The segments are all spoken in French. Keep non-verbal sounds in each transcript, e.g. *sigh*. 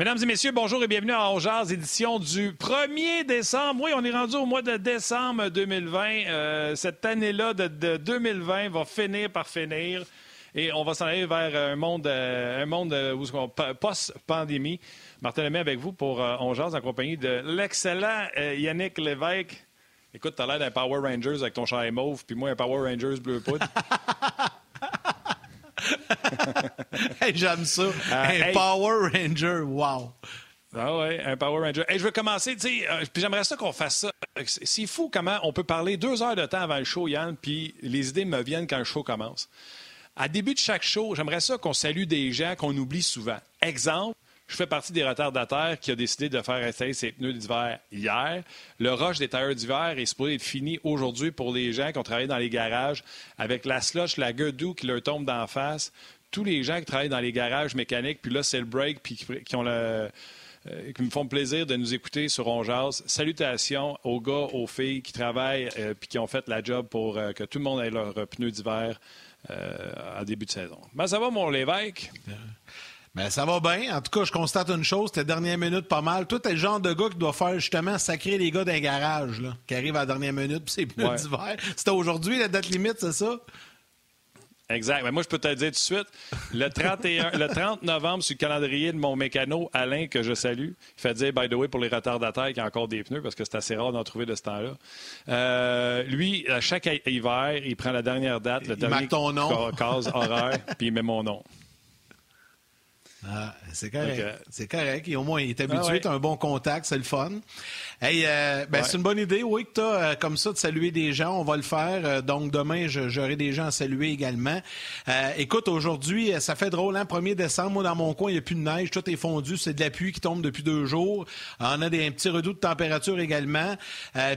Mesdames et messieurs, bonjour et bienvenue à Jazz, édition du 1er décembre. Oui, on est rendu au mois de décembre 2020. Euh, cette année-là de, 2020 va finir par finir et on va s'en aller vers un monde, euh, un monde euh, post-pandémie. Martin Lemay avec vous pour On en compagnie de l'excellent Yannick Lévesque. Écoute, t'as l'air d'un Power Rangers avec ton chat mauve, puis moi un Power Rangers bleu poudre. *laughs* *laughs* J'aime ça. Euh, un Power Ranger, wow. Ah ouais, un Power Ranger. je veux commencer, tu sais, euh, puis j'aimerais ça qu'on fasse ça. C'est fou comment on peut parler deux heures de temps avant le show, Yann, puis les idées me viennent quand le show commence. À début de chaque show, j'aimerais ça qu'on salue des gens qu'on oublie souvent. Exemple, je fais partie des retardataires qui a décidé de faire installer ses pneus d'hiver hier. Le rush des tailleurs d'hiver est supposé être fini aujourd'hui pour les gens qui ont travaillé dans les garages avec la slush, la gueule qui leur tombe d'en face. Tous les gens qui travaillent dans les garages mécaniques, puis là, c'est le break, puis qui euh, me font plaisir de nous écouter sur Ongeaz. Salutations aux gars, aux filles qui travaillent et euh, qui ont fait la job pour euh, que tout le monde ait leurs pneus d'hiver à début de saison. Ben, ça va, mon Lévesque? Ben, ça va bien. En tout cas, je constate une chose, tes dernière minute pas mal. Toi, t'es le genre de gars qui doit faire justement sacrer les gars d'un garage, là, qui arrivent à la dernière minute, puis c'est pneus d'hiver. C'était aujourd'hui la date limite, c'est ça? Exact. Mais moi, je peux te le dire tout de suite. Le, 31, le 30 novembre, sur le calendrier de mon mécano, Alain, que je salue, il fait dire, by the way, pour les retardataires, qu'il y a encore des pneus, parce que c'est assez rare d'en trouver de ce temps-là. Euh, lui, à chaque hiver, il prend la dernière date, le dernier case horaire, puis il met mon nom. Ah, c'est correct. C'est correct. Et au moins, il est habitué, ah, un bon contact, c'est le fun. Hey, euh, ben, c'est une bonne idée, oui, que tu as euh, comme ça de saluer des gens. On va le faire. Euh, donc, demain, j'aurai des gens à saluer également. écoute, aujourd'hui, ça fait drôle, hein? 1er décembre, moi, dans mon coin, il n'y a plus de neige. Tout est fondu. C'est de la pluie qui tombe depuis deux jours. On a des un petit redout de température également.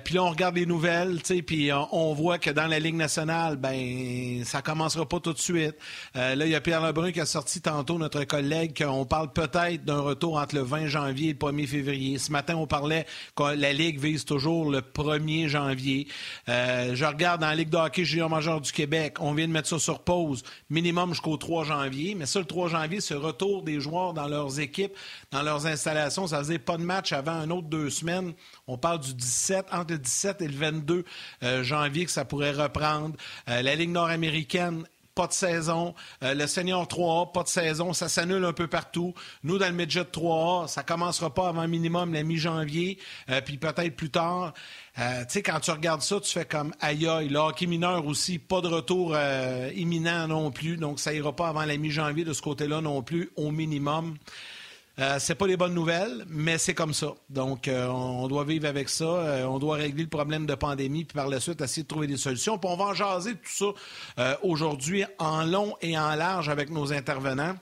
puis là, on regarde les nouvelles, tu sais, puis on, voit que dans la Ligue nationale, ben, ça commencera pas tout de suite. là, il y a Pierre Lebrun qui a sorti tantôt, notre collègue, qu'on parle peut-être d'un retour entre le 20 janvier et le 1er février. Ce matin, on parlait la Ligue vise toujours le 1er janvier. Euh, je regarde dans la Ligue de hockey junior major du Québec, on vient de mettre ça sur pause, minimum jusqu'au 3 janvier. Mais ça, le 3 janvier, c'est retour des joueurs dans leurs équipes, dans leurs installations. Ça faisait pas de match avant un autre deux semaines. On parle du 17, entre le 17 et le 22 euh, janvier que ça pourrait reprendre. Euh, la Ligue nord-américaine pas de saison. Euh, le Senior 3A, pas de saison. Ça s'annule un peu partout. Nous, dans le Midget 3A, ça commencera pas avant minimum la mi-janvier, euh, puis peut-être plus tard. Euh, tu sais, quand tu regardes ça, tu fais comme aïe aïe. Le hockey mineur aussi, pas de retour imminent non plus. Donc, ça ira pas avant la mi-janvier de ce côté-là non plus, au minimum. Euh, c'est pas les bonnes nouvelles, mais c'est comme ça. Donc, euh, on doit vivre avec ça. Euh, on doit régler le problème de pandémie, puis par la suite, essayer de trouver des solutions. Puis on va en jaser tout ça aujourd'hui en long et en large avec nos intervenants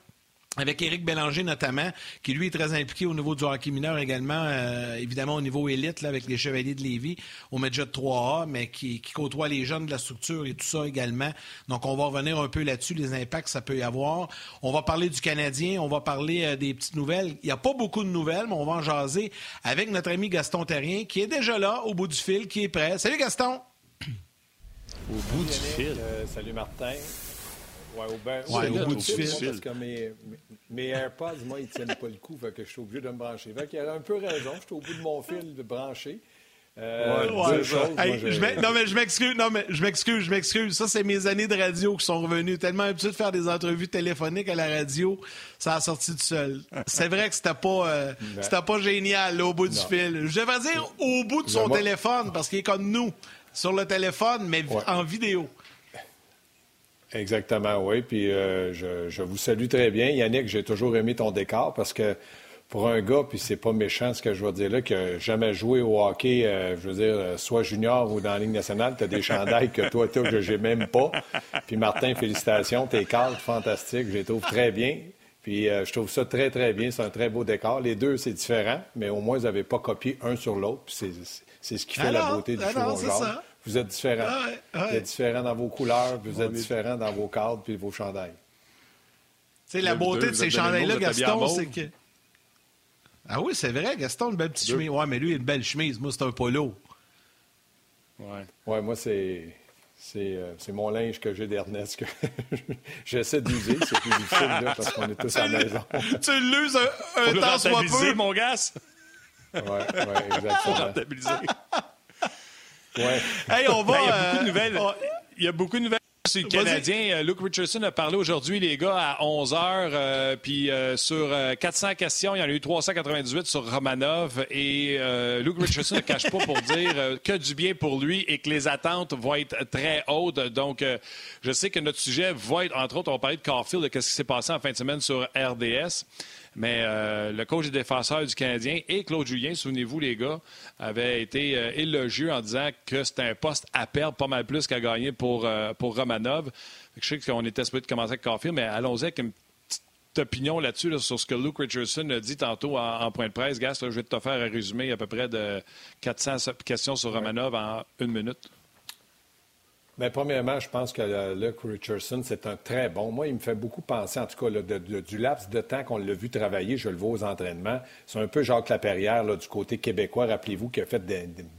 avec Éric Bélanger notamment, qui lui est très impliqué au niveau du hockey mineur également, euh, évidemment au niveau élite là, avec les Chevaliers de Lévis, au Medjet 3A, mais qui, côtoie les jeunes de la structure et tout ça également. Donc on va revenir un peu là-dessus, les impacts que ça peut y avoir. On va parler du Canadien, on va parler euh, des petites nouvelles. Il n'y a pas beaucoup de nouvelles, mais on va en jaser avec notre ami Gaston Terrien, qui est déjà là, au bout du fil, qui est prêt. Salut Gaston! Au bout du fil. Euh, salut Martin. Ouais, au, ben, ouais, au bout du fil. Parce que mes, mes, AirPods, moi, ils ne tiennent pas le coup, fait que je suis obligé de me brancher. Fait qu'il a un peu raison, je suis au bout de mon fil de brancher. Euh, ouais, choses, hey, moi, je non, mais je m'excuse, non, mais je m'excuse, je m'excuse. Ça, c'est mes années de radio qui sont revenues. Tellement habitué de faire des entrevues téléphoniques à la radio, ça a sorti tout seul. C'est vrai que c'était pas, euh, ben. c'était pas génial, là, au bout du fil. Je devrais dire au bout de son téléphone, parce qu'il est comme nous, sur le téléphone, mais en vidéo. Exactement, oui. Puis euh, je, vous salue très bien. Yannick, j'ai toujours aimé ton décor parce que pour un gars, puis c'est pas méchant ce que je vais dire là, qui n'a jamais joué au hockey, euh, je veux dire, euh, soit junior ou dans la Ligue nationale, tu as des chandails que toi, toi, que j'ai même pas. Puis Martin, félicitations, tes cartes fantastiques, je les trouve très bien. Puis je trouve ça très, très bien. C'est un très beau décor. Les deux, c'est différent, mais au moins, vous n'avez pas copié un sur l'autre. Puis c'est ce qui fait la beauté du alors, show. Vous êtes différents. Vous êtes différents dans vos couleurs, vous êtes différents dans vos cadres puis vos chandails. C'est la beauté de ces chandails-là, Gaston, c'est que. Ah oui, c'est vrai, Gaston, une belle petite chemise. Ouais, mais lui, il a une belle chemise. Moi, c'est un polo. Ouais. Ouais, moi, c'est. Euh, c'est mon linge que j'ai d'Ernest que *laughs* j'essaie d'user. C'est plus difficile là, parce qu'on est tous à la maison. *laughs* tu l'uses un, un temps soit peu. mon gars. Oui, ouais, exactement. *laughs* ouais. *laughs* Hey, on va... il y a beaucoup de nouvelles. Il y a beaucoup de nouvelles c'est le Canadien. Euh, Luke Richardson a parlé aujourd'hui, les gars, à 11 h. Euh, puis euh, sur 400 questions, il y en a eu 398 sur Romanov. Et Luke Richardson ne cache pas pour dire que du bien pour lui et que les attentes vont être très hautes. Donc, je sais que notre sujet va être, entre autres, on va parler de Caulfield, de ce qui s'est passé en fin de semaine sur RDS. Mais euh, le coach des défenseurs du Canadien et Claude Julien, souvenez-vous, les gars, avaient été euh, élogieux en disant que c'était un poste à perdre pas mal plus qu'à gagner pour, euh, pour Romanov. Je sais qu'on était supposé de commencer avec Caulfield, mais allons-y avec une petite opinion là-dessus, sur ce que Luke Richardson a dit tantôt en, point de presse. Gas, je vais te faire un résumé à peu près de 400 questions sur Romanov en une minute. Bien, premièrement, je pense que Luke Richardson, c'est un très bon. Moi, il me fait beaucoup penser, en tout cas, du laps de temps qu'on l'a vu travailler, je le vois aux entraînements. C'est un peu Jacques Laperrière du côté québécois, rappelez-vous, qui a fait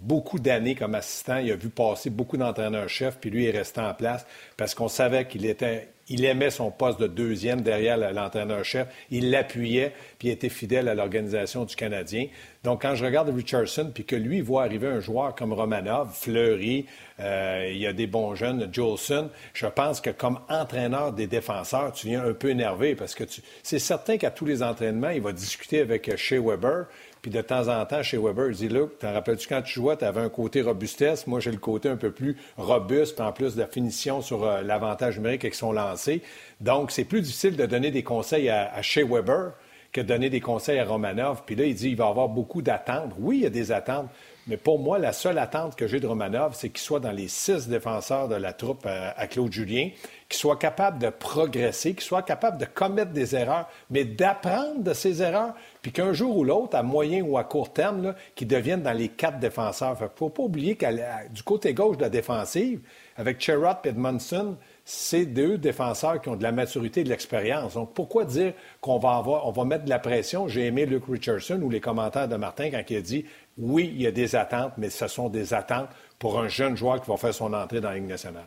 beaucoup d'années comme assistant. Il a vu passer beaucoup d'entraîneurs-chefs, puis lui est resté en place parce qu'on savait qu'il était il aimait son poste de deuxième derrière l'entraîneur-chef. Il l'appuyait, puis il était fidèle à l'organisation du Canadien. Donc, quand je regarde Richardson, puis que lui voit arriver un joueur comme Romanov, Fleury, euh, il y a des bons jeunes, Jolson, je pense que comme entraîneur des défenseurs, tu viens un peu énervé parce que c'est certain qu'à tous les entraînements, il va discuter avec Shea Weber, puis de temps en temps, chez Weber, il dit Luke, t'en rappelles-tu quand tu jouais, tu avais un côté robustesse. Moi, j'ai le côté un peu plus robuste, en plus de finition sur euh, l'avantage numérique avec son lancé. Donc, c'est plus difficile de donner des conseils à, à Shea Weber que de donner des conseils à Romanov. Puis là, il dit il va avoir beaucoup d'attentes. Oui, il y a des attentes. Mais pour moi, la seule attente que j'ai de Romanov, c'est qu'il soit dans les six défenseurs de la troupe euh, à, Claude Julien, qu'il soit capable de progresser, qu'il soit capable de commettre des erreurs, mais d'apprendre de ses erreurs, puis qu'un jour ou l'autre, à moyen ou à court terme, qu'il devienne dans les quatre défenseurs. Il ne faut pas oublier que du côté gauche de la défensive, avec Sherrod et Edmondson, c'est deux défenseurs qui ont de la maturité et de l'expérience. Donc, pourquoi dire qu'on va avoir, on va mettre de la pression? J'ai aimé Luke Richardson ou les commentaires de Martin quand il a dit oui, il y a des attentes, mais ce sont des attentes pour un jeune joueur qui va faire son entrée dans la Ligue nationale.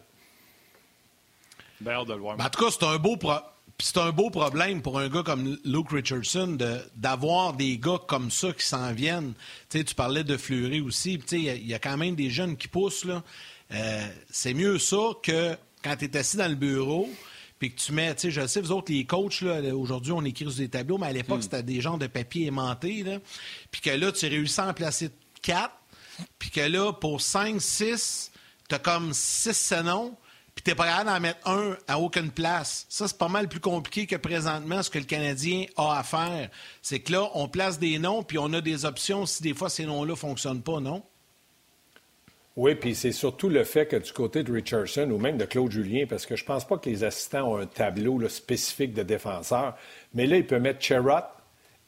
Bien, de le voir. en tout cas, c'est un beau c'est un beau problème pour un gars comme Luke Richardson d'avoir des gars comme ça qui s'en viennent. tu parlais de Fleury aussi. Il y, a quand même des jeunes qui poussent. Là. Euh, c'est mieux ça que quand tu es assis dans le bureau puis que tu mets, tu sais, je sais, vous autres, les coachs, aujourd'hui, on écrit sur des tableaux, mais à l'époque, hmm. c'était des gens de papier aimanté, là. Puis que là, tu réussis à en placer quatre, puis que là, pour cinq, six, tu as comme six noms, puis tu pas capable d'en mettre un à aucune place. Ça, c'est pas mal plus compliqué que présentement ce que le Canadien a à faire. C'est que là, on place des noms, puis on a des options si des fois ces noms-là ne fonctionnent pas, non? Oui, puis c'est surtout le fait que du côté de Richardson ou même de Claude Julien, parce que je pense pas que les assistants ont un tableau spécifique de défenseurs, mais là, il peut mettre Cherrott,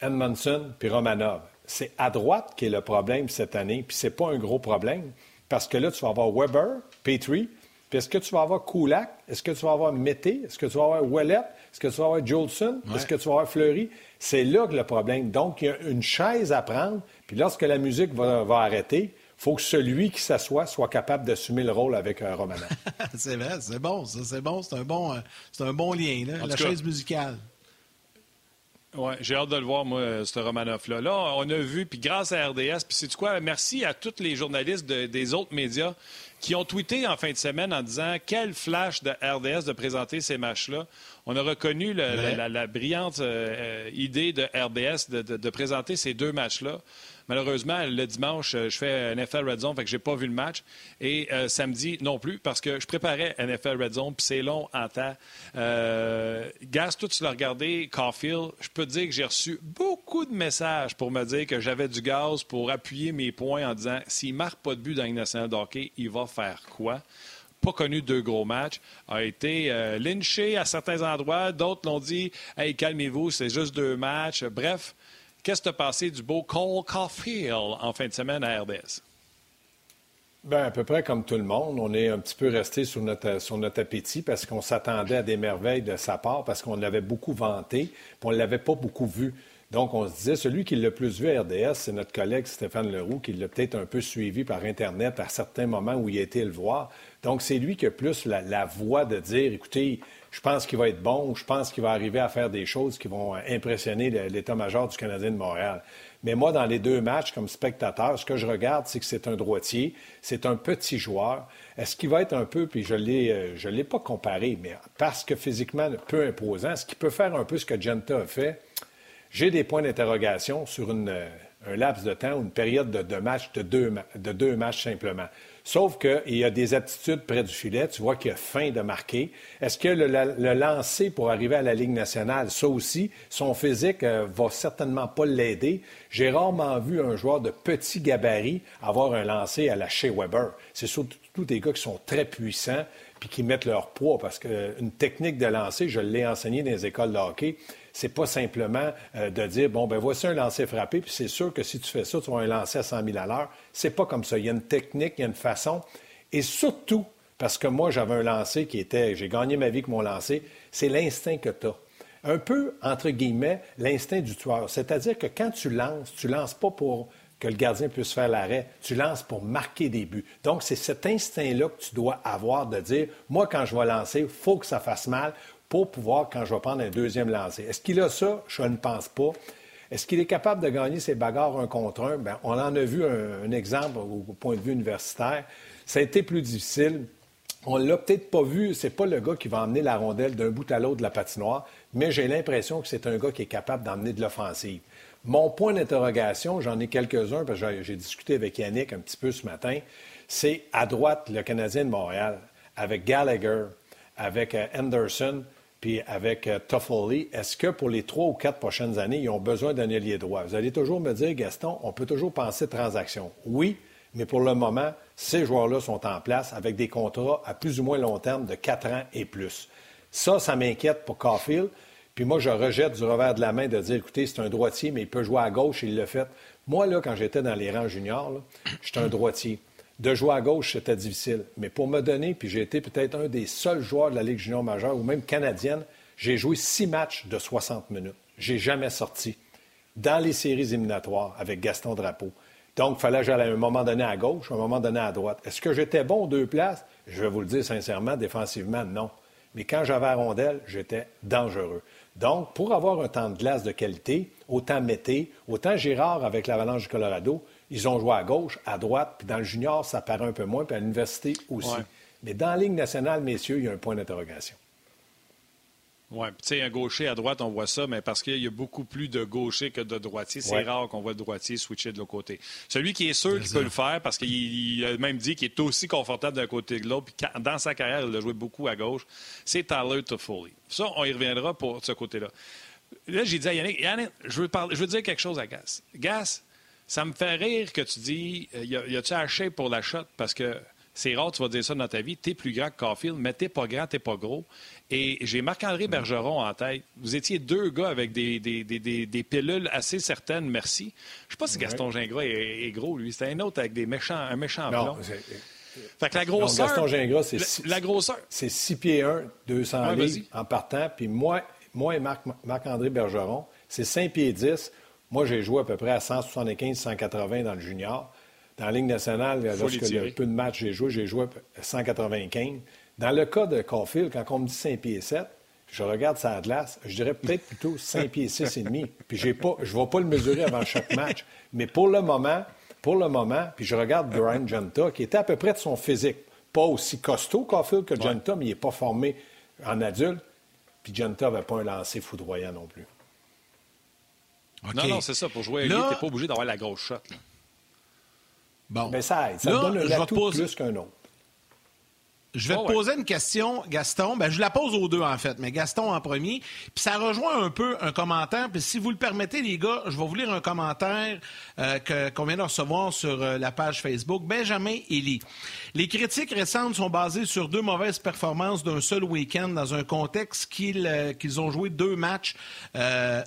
Edmondson puis Romanov. C'est à droite qui est le problème cette année, puis c'est pas un gros problème, parce que là, tu vas avoir Weber, Petrie, puis est-ce que tu vas avoir Kulak? Est-ce que tu vas avoir Mété? Est-ce que tu vas avoir Ouellet? Est-ce que tu vas avoir Jolson? Est-ce que tu vas avoir Fleury? C'est là que le problème. Donc, il y a une chaise à prendre, puis lorsque la musique va arrêter, faut que celui qui s'assoit soit capable d'assumer le rôle avec un Romanov. *laughs* c'est vrai, c'est bon, ça, c'est bon, c'est un bon, euh, c'est un bon lien, là, la chaise musicale. Oui, j'ai hâte de le voir, moi, ce Romanov-là. Là, on a vu, puis grâce à RDS, puis c'est quoi? Merci à tous les journalistes des autres médias qui ont tweeté en fin de semaine en disant quel flash de RDS de présenter ces matchs-là. On a reconnu la, brillante euh, idée de RDS de présenter ces deux matchs-là. Malheureusement, le dimanche, euh, je fais NFL Red Zone, fait que j'ai pas vu le match. Et euh, samedi non plus, parce que je préparais NFL Red Zone, puis c'est long en temps. Euh, Gas, toi, tu l'as regardé, Caulfield. Je peux te dire que j'ai reçu beaucoup de messages pour me dire que j'avais du gaz pour appuyer mes points en disant s'il marque pas de but dans nationale d'hockey, il va faire quoi? Pas connu deux gros matchs, a été euh, lynché à certains endroits. D'autres l'ont dit Hey, calmez-vous, c'est juste deux matchs. Bref, Qu'est-ce que tu as passé du beau Cole Caulfield en fin de semaine à RDS? Bien, à peu près comme tout le monde, on est un petit peu resté sur notre, sur notre appétit parce qu'on s'attendait à des merveilles de sa part, parce qu'on l'avait beaucoup vanté, puis on ne l'avait pas beaucoup vu. Donc, on se disait, celui qui l'a plus vu à RDS, c'est notre collègue Stéphane Leroux, qui l'a peut-être un peu suivi par Internet à certains moments où il a été le voir. Donc, c'est lui qui a plus la, voix de dire, écoutez, je pense qu'il va être bon, je pense qu'il va arriver à faire des choses qui vont impressionner l'état-major du Canadien de Montréal. Mais moi, dans les deux matchs, comme spectateur, ce que je regarde, c'est que c'est un droitier, c'est un petit joueur. Est-ce qu'il va être un peu, puis je ne euh, l'ai pas comparé, mais parce que physiquement peu imposant, est-ce qu'il peut faire un peu ce que Genta a fait? J'ai des points d'interrogation sur euh, un laps de temps ou une période de, deux matchs, de deux, de deux matchs simplement. Sauf qu'il y a des aptitudes près du filet. Tu vois qu'il a faim de marquer. Est-ce que le, lancer pour arriver à la Ligue nationale, ça aussi, son physique euh, va certainement pas l'aider. J'ai rarement vu un joueur de petit gabarit avoir un lancer à la Shea Weber. C'est surtout des gars qui sont très puissants puis qui mettent leur poids parce qu'une technique de lancer, je l'ai enseigné dans les écoles de hockey, c'est pas simplement euh, de dire, bon, ben voici un lancer frappé, puis c'est sûr que si tu fais ça, tu vas un lancer à 100 000 à l'heure. C'est pas comme ça. Il y a une technique, il y a une façon. Et surtout, parce que moi, j'avais un lancer qui était, j'ai gagné ma vie avec mon lancer, c'est l'instinct que tu as. Un peu, entre guillemets, l'instinct du tueur. C'est-à-dire que quand tu lances, tu lances pas pour que le gardien puisse faire l'arrêt. Tu lances pour marquer des buts. Donc, c'est cet instinct-là que tu dois avoir de dire, moi, quand je vais lancer, il faut que ça fasse mal, pour pouvoir, quand je vais prendre un deuxième lancer. Est-ce qu'il a ça? Je ne pense pas. Est-ce qu'il est capable de gagner ses bagarres un contre un? Bien, on en a vu un, exemple au, point de vue universitaire. Ça a été plus difficile. On l'a peut-être pas vu. C'est pas le gars qui va emmener la rondelle d'un bout à l'autre de la patinoire, mais j'ai l'impression que c'est un gars qui est capable d'emmener de l'offensive. Mon point d'interrogation, j'en ai quelques-uns, parce que j'ai discuté avec Yannick un petit peu ce matin, c'est à droite, le Canadien de Montréal, avec Gallagher, avec euh, Anderson, puis avec euh, Toffoli, est-ce que pour les trois ou quatre prochaines années, ils ont besoin d'un ailier droit? Vous allez toujours me dire, Gaston, on peut toujours penser transaction. Oui, mais pour le moment, ces joueurs-là sont en place avec des contrats à plus ou moins long terme de quatre ans et plus. Ça, ça m'inquiète pour Caulfield. Puis moi, je rejette du revers de la main de dire, écoutez, c'est un droitier, mais il peut jouer à gauche, il le fait. Moi, là, quand j'étais dans les rangs juniors, j'étais un droitier. De jouer à gauche, c'était difficile. Mais pour me donner, puis j'ai été peut-être un des seuls joueurs de la Ligue junior majeure ou même canadienne, j'ai joué six matchs de 60 minutes. J'ai jamais sorti dans les séries éliminatoires avec Gaston Drapeau. Donc, il fallait que j'aille à un moment donné à gauche, à un moment donné à droite. Est-ce que j'étais bon deux places? Je vais vous le dire sincèrement, défensivement, non. Mais quand j'avais la rondelle, j'étais dangereux. Donc, pour avoir un temps de glace de qualité, autant Mété, autant Gérard avec l'Avalanche du Colorado, ils ont joué à gauche, à droite, puis dans le junior, ça paraît un peu moins, puis à l'université aussi. Mais dans la Ligue nationale, messieurs, il y a un point d'interrogation. Oui, tu sais, un gaucher à droite, on voit ça, mais parce qu'il y a beaucoup plus de gauchers que de droitiers. C'est rare qu'on voit le droitier switcher de l'autre côté. Celui qui est sûr qu'il peut le faire, parce qu'il a même dit qu'il est aussi confortable d'un côté que l'autre, puis dans sa carrière, il a joué beaucoup à gauche, c'est Tyler Toffoli. Ça, on y reviendra pour ce côté-là. Là, j'ai dit à Yannick, Yannick, je veux, parler, je veux dire quelque chose à Gas. Gas, ça me fait rire que tu dis, euh, y a-tu acheté pour la shot? Parce que c'est rare, tu vas dire ça dans ta vie. Tu es plus grand que Caulfield, mais t'es pas grand, t'es pas gros. Et j'ai Marc-André mm. Bergeron en tête. Vous étiez deux gars avec des, des, des, des pilules assez certaines, merci. Je sais pas si Gaston Gingras est, gros, lui. C'est un autre avec des méchants, un méchant non, Fait que la grosseur. Gaston Gingras, c'est six, la grosseur. C'est 6 pieds 1, 200 livres en partant. Puis moi, moi et Marc-André Bergeron, c'est 5 pieds 10. Moi, j'ai joué à peu près à 175-180 dans le junior. Dans la Ligue nationale, lorsque y a peu de matchs j'ai joué, j'ai joué à 195. Dans le cas de Caulfield, quand on me dit 5 pieds 7, je regarde sa glace, je dirais peut-être plutôt 5 pieds 6 et demi. Puis j'ai pas, je ne vais pas le mesurer avant chaque match. Mais pour le moment, pour le moment, puis je regarde Brian Genta, qui était à peu près de son physique. Pas aussi costaud Caulfield que Genta, mais il n'est pas formé en adulte. Puis Genta n'avait pas un lancer foudroyant non plus. Non, non, c'est ça. Pour jouer tu n'es pas obligé d'avoir la grosse shot. Bon. Mais ça aide. Ça donne un atout plus qu'un autre. Je vais te poser une question, Gaston. Ben, je la pose aux deux, en fait, mais Gaston en premier. Puis ça rejoint un peu un commentaire. Puis si vous le permettez, les gars, je vais vous lire un commentaire euh, qu'on vient de recevoir sur euh, la page Facebook. Benjamin Elie. Les critiques récentes sont basées sur deux mauvaises performances d'un seul week-end dans un contexte qu'ils euh, qu'ils ont joué deux matchs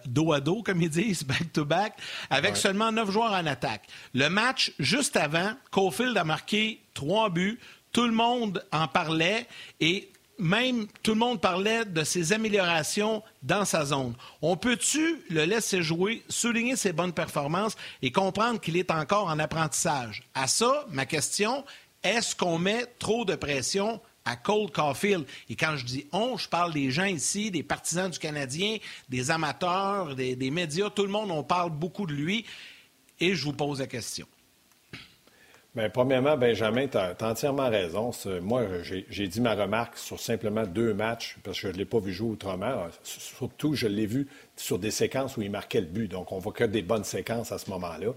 dos à dos, comme ils disent, *laughs* back-to-back, avec seulement neuf joueurs en attaque. Le match juste avant, Caulfield a marqué trois buts, tout le monde en parlait et même tout le monde parlait de ses améliorations dans sa zone. On peut-tu le laisser jouer, souligner ses bonnes performances et comprendre qu'il est encore en apprentissage? À ça, ma question, est-ce qu'on met trop de pression à Cole Caulfield? Et quand je dis on, je parle des gens ici, des partisans du Canadien, des amateurs, des, médias, tout le monde, on parle beaucoup de lui. Et je vous pose la question. Bien, premièrement, Benjamin, tu as, entièrement raison. Moi, j'ai dit ma remarque sur simplement deux matchs, parce que je ne l'ai pas vu jouer autrement. Surtout, je l'ai vu sur des séquences où il marquait le but. Donc, on voit que des bonnes séquences à ce moment-là.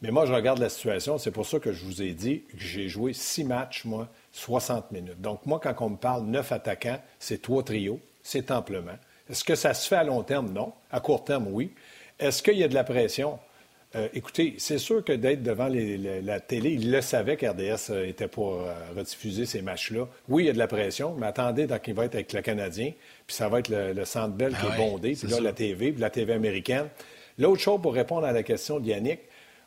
Mais moi, je regarde la situation. C'est pour ça que je vous ai dit que j'ai joué six matchs, moi, 60 minutes. Donc, moi, quand on me parle neuf attaquants, c'est trois trios, c'est amplement. Est-ce que ça se fait à long terme? Non. À court terme, oui. Est-ce qu'il y a de la pression? Euh, écoutez, c'est sûr que d'être devant la télé, il le savait qu'RDS euh, était pour euh, rediffuser ces matchs-là. Oui, il y a de la pression, mais attendez tant qu'il va être avec le Canadien, puis ça va être le, Centre Bell qui est bondé, puis là, la TV, puis la TV américaine. L'autre chose, pour répondre à la question d'Yannick,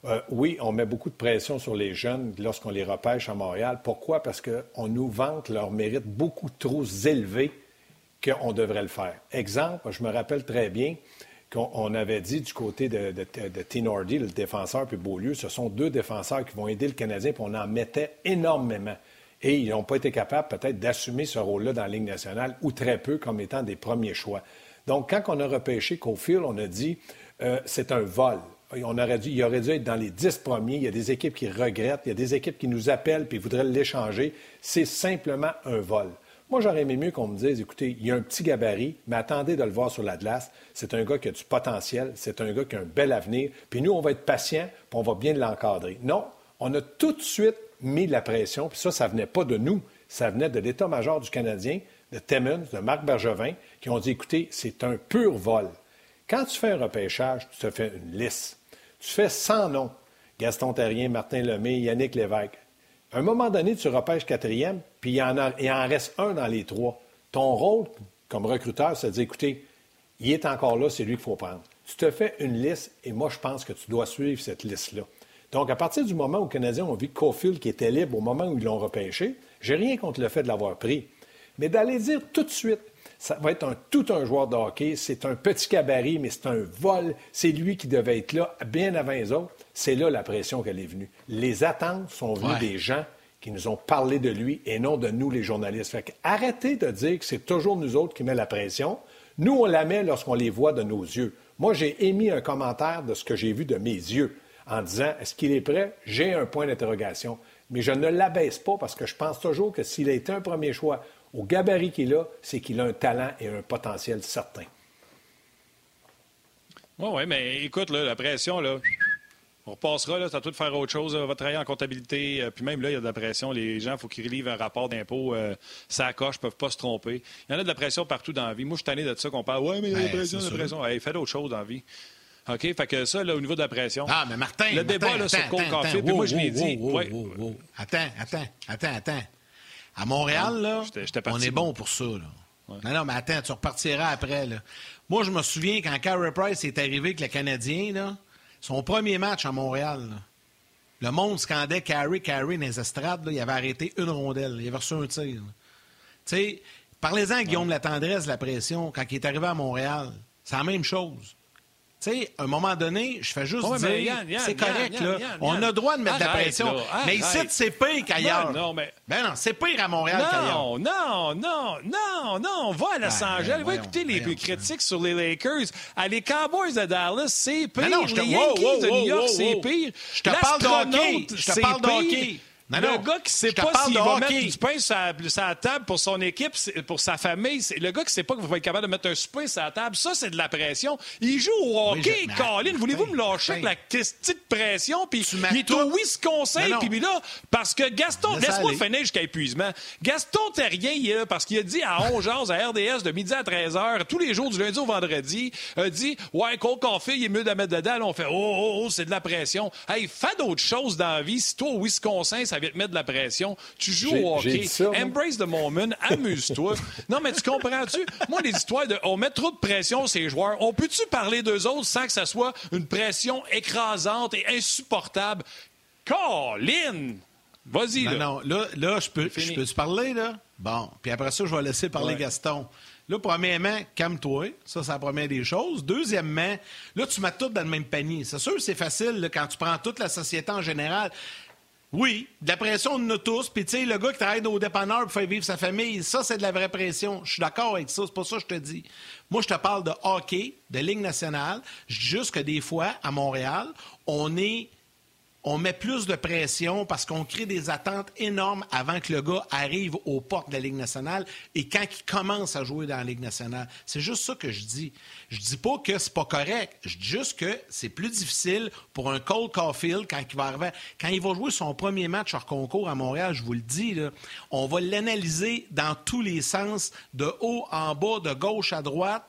euh, oui, on met beaucoup de pression sur les jeunes lorsqu'on les repêche à Montréal. Pourquoi? Parce qu'on nous vante leur mérite beaucoup trop élevé qu'on devrait le faire. Exemple, je me rappelle très bien qu'on avait dit du côté de, de, le défenseur, puis Beaulieu, ce sont deux défenseurs qui vont aider le Canadien, puis on en mettait énormément. Et ils n'ont pas été capables peut-être d'assumer ce rôle-là dans la Ligue nationale, ou très peu comme étant des premiers choix. Donc, quand on a repêché Cofield, on a dit euh, c'est un vol on aurait il aurait dû être dans les dix premiers. Il y a des équipes qui regrettent, il y a des équipes qui nous appellent et voudraient l'échanger. C'est simplement un vol. Moi, j'aurais aimé mieux qu'on me dise, écoutez, il y a un petit gabarit, mais attendez de le voir sur la glace. C'est un gars qui a du potentiel, c'est un gars qui a un bel avenir, puis nous, on va être patient, puis on va bien l'encadrer. Non, on a tout de suite mis la pression, puis ça, ça venait pas de nous, ça venait de l'état-major du Canadien, de Timmons, de Marc Bergevin, qui ont dit, écoutez, c'est un pur vol. Quand tu fais un repêchage, tu te fais une liste. Tu fais 100 noms. Gaston Terrien, Martin Lemay, Yannick Lévesque. À un moment donné, tu repêches quatrième, puis il en, reste un dans les trois. Ton rôle comme recruteur, c'est de dire, écoutez, il est encore là, c'est lui qu'il faut prendre. Tu te fais une liste et moi, je pense que tu dois suivre cette liste-là. Donc, à partir du moment où les Canadiens ont vu Caulfield qui était libre au moment où ils l'ont repêché, j'ai rien contre le fait de l'avoir pris. Mais d'aller dire tout de suite, ça va être tout un joueur de hockey. C'est un petit cabaret, mais c'est un vol. C'est lui qui devait être là bien avant les autres. C'est là la pression qu'elle est venue. Les attentes sont venues des gens qui nous ont parlé de lui et non de nous, les journalistes. Fait arrêtez de dire que c'est toujours nous autres qui met la pression. Nous, on la met lorsqu'on les voit de nos yeux. Moi, j'ai émis un commentaire de ce que j'ai vu de mes yeux en disant est-ce qu'il est prêt? J'ai un point d'interrogation. Mais je ne l'abaisse pas parce que je pense toujours que s'il a été un premier choix au gabarit qu'il a, c'est qu'il a un talent et un potentiel certain. Oui, oui, mais écoute, la pression, là, on repassera, là, ça tout de faire autre chose. On va travailler en comptabilité. Euh, puis même là, il y a de la pression. Les gens, il faut qu'ils relivent un rapport d'impôt. Euh, ça coche, ne peuvent pas se tromper. Il y en a de la pression partout dans la vie. Moi, je suis tanné de ça qu'on parle. Ouais, mais il y a de la pression, de la pression. Hey, fais d'autres choses dans la vie. OK? Fait que ça, là, au niveau de la pression. Ah, mais Martin. Le débat là, sur Cold Coffee, puis moi, je l'ai dit. Attends, attends, attends, attends. À Montréal, là, on est bon pour ça. Non, non, mais attends, tu repartiras après. Là. Moi, je me souviens quand Carey Price est arrivé avec le Canadien, là, son premier match à Montréal, le monde scandait Carey, Carey dans les estrades. Là, il avait arrêté une rondelle. Il avait reçu un tir. Tu sais, parlez-en à Guillaume la tendresse, la pression, quand il est arrivé à Montréal. C'est la même chose. Tu sais, à un moment donné, je fais juste dire, c'est correct, là. on a le droit de mettre de la pression. mais ici, c'est pire qu'ailleurs. Non, mais... Ben non, c'est pire à Montréal qu'ailleurs. Non, non, non, non, non. Va à Los ben, Angeles, va écouter les critiques sur les Lakers. À les Cowboys de Dallas, c'est pire. Non, non, les Yankees de New York, c'est pire. Je te parle de hockey. Je te parle de hockey le gars qui sait pas s'il va mettre du pain sur la, table pour son équipe, pour sa famille, le gars qui sait pas qu'il va être capable de mettre un pain sur la table, ça, c'est de la pression. Il joue au hockey, Colin. Voulez-vous me lâcher avec la petite pression? Puis il est au Wisconsin, puis là, parce que Gaston, laisse-moi finir jusqu'à épuisement. Gaston Terrien, il est là parce qu'il a dit à 11 h à RDS de midi à 13 h, tous les jours du lundi au vendredi, a dit Ouais, Cole Coffee, il est mieux de mettre dedans. Là, on fait Oh, oh, oh, c'est de la pression. Hey, fais d'autres choses dans la vie. Si toi, au Wisconsin, ça ça te mettre de la pression. Tu joues au hockey. Embrace the moment. Amuse-toi. *laughs* non, mais tu comprends-tu? Moi, les histoires de on met trop de pression sur ces joueurs, on peut-tu parler d'eux autres sans que ça soit une pression écrasante et insupportable? Colin! Vas-y, là. Non, là, là je peux, je peux te parler, là? Bon, puis après ça, je vais laisser parler Gaston. Là, premièrement, calme-toi. Ça, c'est la première des choses. Deuxièmement, là, tu mets tout dans le même panier. C'est sûr c'est facile quand tu prends toute la société en général. Oui, de la pression, on en a tous. Puis, tu sais, le gars qui travaille au dépanneur pour faire vivre sa famille, ça, c'est de la vraie pression. Je suis d'accord avec ça. C'est pas ça que je te dis. Moi, je te parle de hockey, de Ligue nationale. Je dis juste que des fois, à Montréal, on est on met plus de pression parce qu'on crée des attentes énormes avant que le gars arrive aux portes de la Ligue nationale et quand il commence à jouer dans la Ligue nationale. C'est juste ça que je dis. Je dis pas que c'est pas correct. Je dis juste que c'est plus difficile pour un Cole Caulfield quand il va arriver, quand il va jouer son premier match hors concours à Montréal. Je vous le dis, on va l'analyser dans tous les sens, de haut en bas, de gauche à droite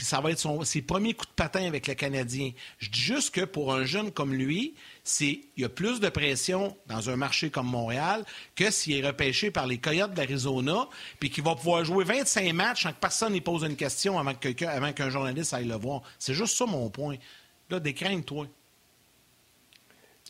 puis ça va être son, ses premiers coups de patin avec le Canadien. Je dis juste que pour un jeune comme lui, il y a plus de pression dans un marché comme Montréal que s'il est repêché par les Coyotes d'Arizona, puis qu'il va pouvoir jouer 25 matchs sans que personne n'y pose une question avant qu'un journaliste aille le voir. C'est juste ça mon point. Là, décrains, toi.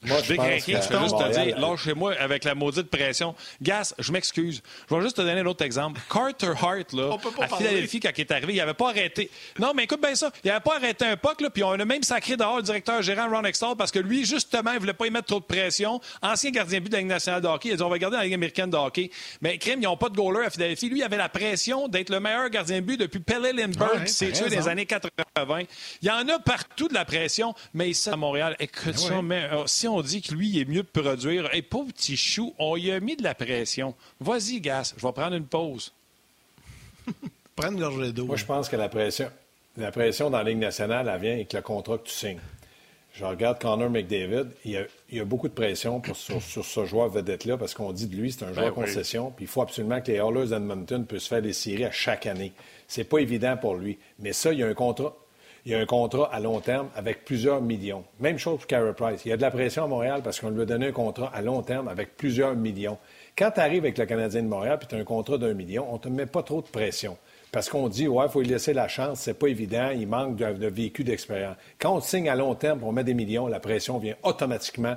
Moi, je, vais juste te dire, lâchez-moi avec la maudite pression. Gas, je m'excuse. Je vais juste te donner un autre exemple. *laughs* Carter Hart, là, à Philadelphie, quand il est arrivé, il n'avait pas arrêté. Non, mais écoute bien ça. Il n'avait pas arrêté un puck, là, puis on a même sacré dehors le directeur gérant Ron Extall parce que lui, justement, il ne voulait pas y mettre trop de pression. Ancien gardien but de la Ligue nationale de hockey. Il a dit, on va garder la Ligue américaine de hockey. Mais crime, ils n'ont pas de goaler à Philadelphie. Lui, il avait la pression d'être le meilleur gardien but depuis Pelle Lindbergh, qui s'est tué dans les années 80. Il y en a partout de la pression, mais ici, à Montréal, écoute ben ça, mais, euh, si on dit que lui, il est mieux de produire. Et pauvre petit chou, on y a mis de la pression. Vas-y, Gas, je vais prendre une pause. *laughs* Prends une d'eau. Moi, je pense que la pression, la pression dans la Ligue nationale, elle vient avec le contrat que tu signes. Je regarde Connor McDavid, il y a, beaucoup de pression *laughs* sur, ce joueur vedette-là parce qu'on dit de lui, c'est un joueur ben concession, puis il faut absolument que les Oilers d'Edmonton puissent faire des séries à chaque année. C'est pas évident pour lui. Mais ça, il y a un contrat il y a un contrat à long terme avec plusieurs millions. Même chose pour Carey Price. Il y a de la pression à Montréal parce qu'on lui a donné un contrat à long terme avec plusieurs millions. Quand tu arrives avec le Canadien de Montréal et tu as un contrat d'un million, on ne te met pas trop de pression. Parce qu'on dit, ouais, il faut lui laisser la chance, c'est pas évident, il manque de, vécu d'expérience. Quand on signe à long terme, on met des millions, la pression vient automatiquement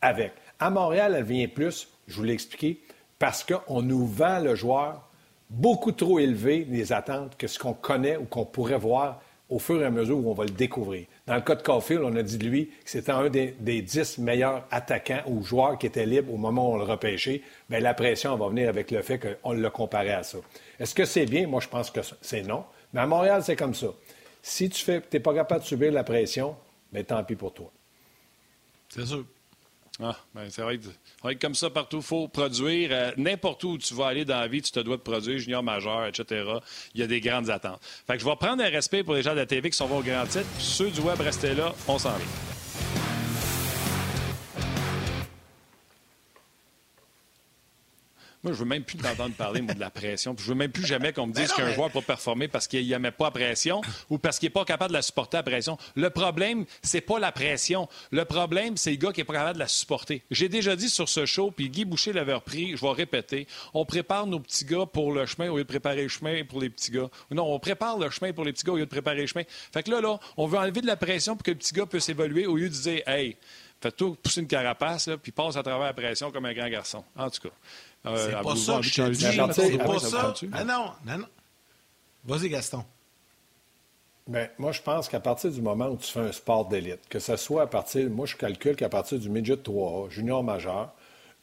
avec. À Montréal, elle vient plus, je vous l'ai expliqué, parce qu'on nous vend le joueur beaucoup trop élevé, les attentes, que ce qu'on connaît ou qu'on pourrait voir au fur et à mesure où on va le découvrir. Dans le cas de Caulfield, on a dit de lui que c'était un des, dix meilleurs attaquants ou joueurs qui étaient libres au moment où on le repêchait. Bien, la pression va venir avec le fait qu'on l'a comparé à ça. Est-ce que c'est bien? Moi, je pense que c'est non. Mais à Montréal, c'est comme ça. Si tu n'es pas capable de subir la pression, bien, tant pis pour toi. C'est sûr. Ah, ben c'est vrai, que comme ça partout, il faut produire. Euh, n'importe où tu vas aller dans la vie, tu te dois de produire, junior, majeur, etc. Il y a des grandes attentes. Fait que je vais prendre un respect pour les gens de la TV qui sont au grand titre. Ceux du web, restez là, on s'en vient. Moi, je veux même plus t'entendre parler de la pression. Puis je veux même plus jamais qu'on me dise qu'un joueur peut performer parce qu'il n'aimait pas la pression ou parce qu'il n'est pas capable de la supporter la pression. Le problème, c'est pas la pression. Le problème, c'est le gars qui n'est pas capable de la supporter. J'ai déjà dit sur ce show, puis Guy Boucher l'avait repris, je vais répéter, on prépare nos petits gars pour le chemin au lieu de préparer le chemin pour les petits gars. Non, on prépare le chemin pour les petits gars au lieu de préparer le chemin. Fait que là, là, on veut enlever de la pression pour que le petit gars puisse évoluer au lieu de dire, hey, fais-toi pousser une carapace, puis passe à travers la pression comme un grand garçon. En tout cas. Euh, c'est pas ça que je te dis. C'est pas ça. Ah non, non, non. Vas-y, Gaston. Bien, moi, je pense qu'à partir du moment où tu fais un sport d'élite, que ce soit à partir, moi, je calcule qu'à partir du midget 3A, junior majeur,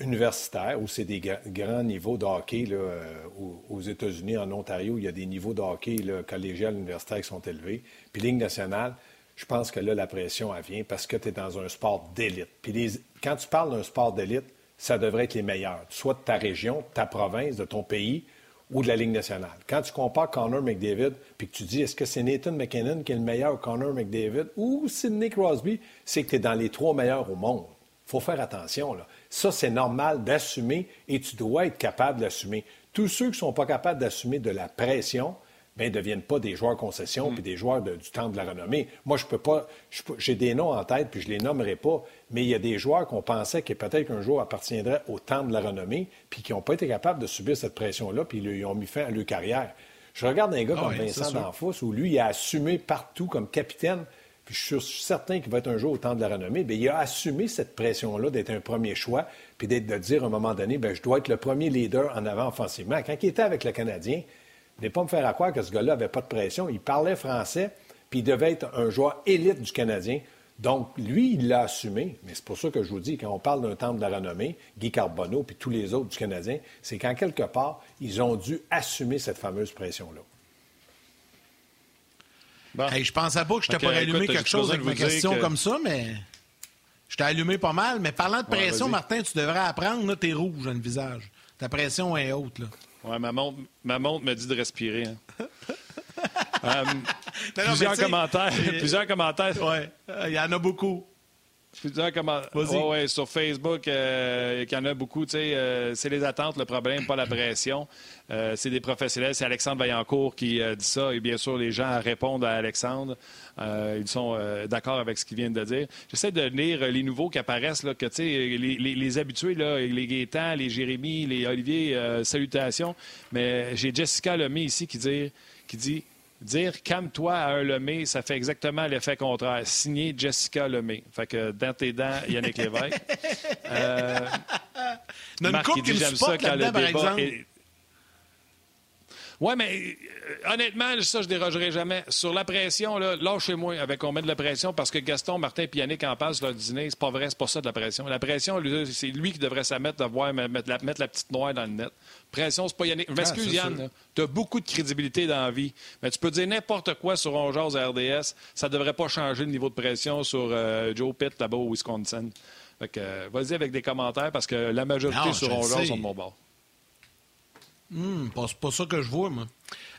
universitaire, où c'est des grands niveaux de hockey, là, euh, aux États-Unis, en Ontario, il y a des niveaux de hockey là, collégial, universitaire qui sont élevés. Puis Ligue nationale, je pense que là, la pression, elle vient parce que tu es dans un sport d'élite. Puis quand tu parles d'un sport d'élite, ça devrait être les meilleurs, soit de ta région, de ta province, de ton pays ou de la Ligue nationale. Quand tu compares Connor McDavid, puis que tu dis est-ce que c'est Nathan McKinnon qui est le meilleur Connor McDavid ou Sidney Crosby, c'est que tu es dans les trois meilleurs au monde. Il faut faire attention. Là. Ça, c'est normal d'assumer et tu dois être capable d'assumer. Tous ceux qui ne sont pas capables d'assumer de la pression, ne deviennent pas des joueurs concession mm. puis des joueurs du temps de la renommée. Moi, je peux pas. J'ai des noms en tête puis je les nommerai pas, mais il y a des joueurs qu'on pensait que peut-être qu'un jour appartiendraient au temps de la renommée puis qui n'ont pas été capables de subir cette pression-là puis ils ont mis fin à leur carrière. Je regarde un gars ah comme Vincent D'Anfos où lui, il a assumé partout comme capitaine. puis je suis certain qu'il va être un jour au temps de la renommée, bien, il a assumé cette pression-là d'être un premier choix, puis d'être, de dire à un moment donné, bien, je dois être le premier leader en avant offensivement. Quand il était avec le Canadien, ne pas me faire croire que ce gars-là n'avait pas de pression. Il parlait français, puis il devait être un joueur élite du Canadien. Donc, lui, il l'a assumé. Mais c'est pour ça que je vous dis, quand on parle d'un temple de la renommée, Guy Carbonneau puis tous les autres du Canadien, c'est qu'en quelque part, ils ont dû assumer cette fameuse pression-là. Bon. Hey, je pensais pas que je t'ai pas allumé quelque chose avec ma question comme ça, mais je t'ai allumé pas mal. Mais parlant de pression, Martin, tu devrais apprendre, là, t'es rouge dans le visage. Ta pression est haute, là. Ouais, ma montre, ma montre me dit de respirer. Hein. *laughs* Euh, plusieurs, commentaires, plusieurs commentaires. Oui, il y en a beaucoup. Plusieurs commentaires. ouais, sur Facebook, euh, il y en a beaucoup. Euh, c'est les attentes, le problème, pas la pression. Euh, c'est des professionnels. C'est Alexandre Vaillancourt qui dit ça. Et bien sûr, les gens répondent à Alexandre. ils sont d'accord avec ce qu'il vient de dire. J'essaie de lire les nouveaux qui apparaissent, là, que, les, les, les, habitués, là, les Gaétan, les Jérémy, les Olivier, salutations. Mais j'ai Jessica Lemay ici qui dit, qui dit Dire calme-toi à un Lemay, ça fait exactement l'effet contraire. Signé Jessica Lemay. Fait que dans tes dents, Yannick Lévesque. *laughs* euh, Marc, il dit j'aime ça quand le débat est... Oui, mais euh, honnêtement, ça, je dérogerai jamais. Sur la pression, là, lâchez-moi avec on met de la pression parce que Gaston, Martin et Yannick en passent leur dîner. C'est pas vrai, c'est pas ça de la pression. La pression, c'est lui qui devrait se mettre, de mettre, la, mettre la petite noire dans le net. Pression, c'est pas Yannick. Je m'excuse, ah, Yann. Tu as beaucoup de crédibilité dans la vie. Mais tu peux dire n'importe quoi sur On à RDS. Ça devrait pas changer le niveau de pression sur euh, Joe Pitt là-bas au Wisconsin. Fait que, euh, vas-y avec des commentaires parce que la majorité sur On sont de mon bord. Hum, c'est pas ça que je vois, moi.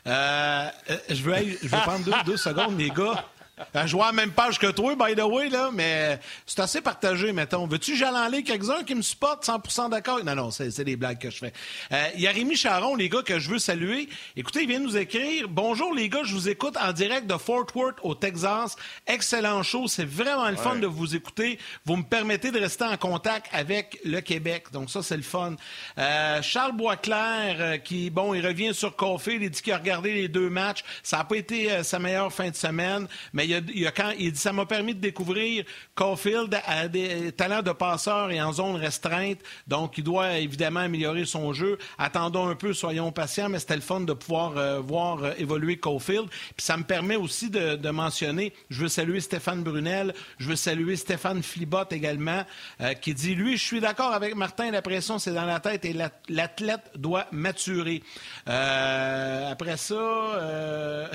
Euh, euh je vais, je vais prendre deux, deux secondes, les gars. Euh, *laughs* je vois la même page que toi, by the way, là, mais c'est assez partagé, mettons. Veux-tu lire quelques-uns qui me supportent 100% d'accord? Non, non, c'est des blagues que je fais. Euh, Charon, les gars, que je veux saluer. Écoutez, il vient nous écrire. Bonjour, les gars, je vous écoute en direct de Fort Worth, au Texas. Excellent show. C'est vraiment le fun de vous écouter. Vous me permettez de rester en contact avec le Québec. Donc, ça, c'est le fun. Euh, Charles Boisclair, euh, qui, bon, il revient sur Caulfield. Il dit qu'il a regardé les deux matchs. Ça n'a pas été sa meilleure fin de semaine, mais il, dit ça m'a permis de découvrir Caulfield a des talents de passeur et en zone restreinte. Donc, il doit évidemment améliorer son jeu. Attendons un peu, soyons patients, mais c'était le fun de pouvoir euh, voir euh, évoluer Caulfield. Puis ça me permet aussi de, mentionner, je veux saluer Stéphane Brunel, je veux saluer Stéphane Flibot également, euh, qui dit, lui, je suis d'accord avec Martin, la pression, c'est dans la tête et l'athlète doit maturer. après ça, *laughs*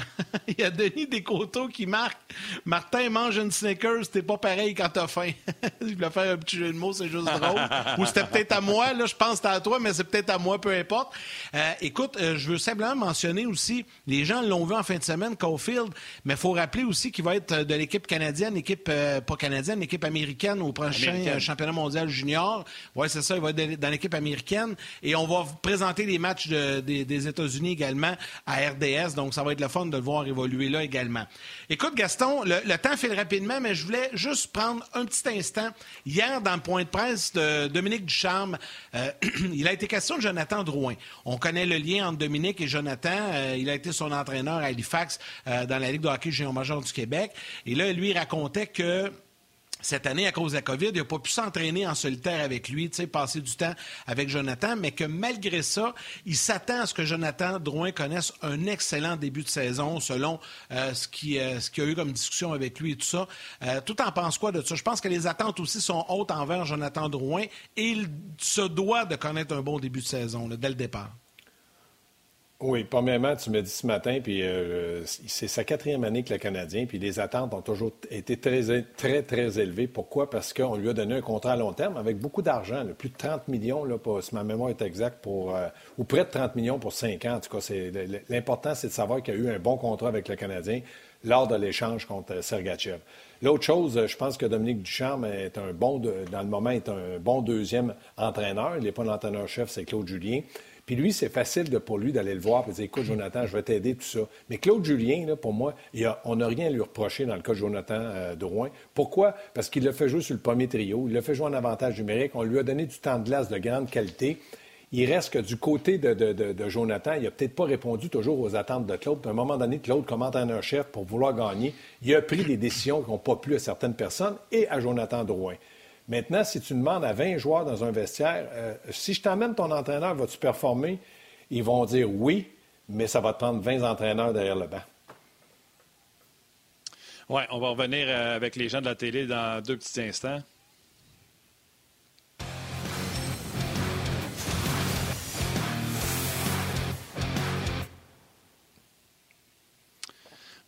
il y a Denis Descoteaux qui marque Martin mange une Snickers, t'es pas pareil quand t'as faim. *laughs* je voulais faire un petit jeu de mots, c'est juste drôle. Ou c'était peut-être à moi, là, je pense que c'était à toi, mais c'est peut-être à moi, peu importe. Euh, écoute, euh, je veux simplement mentionner aussi, les gens l'ont vu en fin de semaine, Caulfield, mais il faut rappeler aussi qu'il va être de l'équipe canadienne, équipe, euh, pas canadienne, équipe américaine au prochain championnat mondial junior. Oui, c'est ça, il va être dans l'équipe américaine. Et on va présenter les matchs des, des États-Unis également à RDS, donc ça va être le fun de le voir évoluer là également. Écoute, Gaston, le, temps file rapidement, mais je voulais juste prendre un petit instant. Hier, dans le point de presse de Dominique Ducharme, euh, *clears throat* il a été question de Jonathan Drouin. On connaît le lien entre Dominique et Jonathan. Euh, il a été son entraîneur à Halifax euh, dans la Ligue de hockey junior major du Québec. Et là, lui racontait que cette année, à cause de la COVID, il n'a pas pu s'entraîner en solitaire avec lui, passer du temps avec Jonathan, mais que malgré ça, il s'attend à ce que Jonathan Drouin connaisse un excellent début de saison selon euh, ce qu'il euh, y a eu comme discussion avec lui et tout ça. Euh, tout en pense quoi de ça? Je pense que les attentes aussi sont hautes envers Jonathan Drouin et il se doit de connaître un bon début de saison dès le départ. Oui, premièrement, tu m'as dit ce matin, puis euh, c'est sa quatrième année que le Canadien, puis les attentes ont toujours été très, très, très élevées. Pourquoi? Parce qu'on lui a donné un contrat à long terme avec beaucoup d'argent, plus de 30 millions, là, pour, si ma mémoire est exacte, pour, euh, ou près de 30 millions pour 5 ans. En tout cas, l'important, c'est de savoir qu'il y a eu un bon contrat avec le Canadien lors de l'échange contre Sergachev. L'autre chose, je pense que Dominique Ducharme est un bon, dans le moment, est un bon deuxième entraîneur. Il n'est pas l'entraîneur-chef, c'est Claude Julien. Puis lui, c'est facile pour lui d'aller le voir et dire Écoute, Jonathan, je vais t'aider, tout ça. Mais Claude Julien, là, pour moi, on n'a rien à lui reprocher dans le cas de Jonathan euh, Drouin. Pourquoi? Parce qu'il l'a fait jouer sur le premier trio, il l'a fait jouer en avantage numérique, on lui a donné du temps de glace de grande qualité. Il reste que du côté de, Jonathan, il n'a peut-être pas répondu toujours aux attentes de Claude. à un moment donné, Claude, comme entraîneur-chef, pour vouloir gagner, il a pris des décisions qui n'ont pas plu à certaines personnes et à Jonathan Drouin. Maintenant, si tu demandes à 20 joueurs dans un vestiaire, euh, si je t'emmène ton entraîneur, vas-tu performer? Ils vont dire oui, mais ça va te prendre 20 entraîneurs derrière le banc. Oui, on va revenir euh, avec les gens de la télé dans deux petits instants.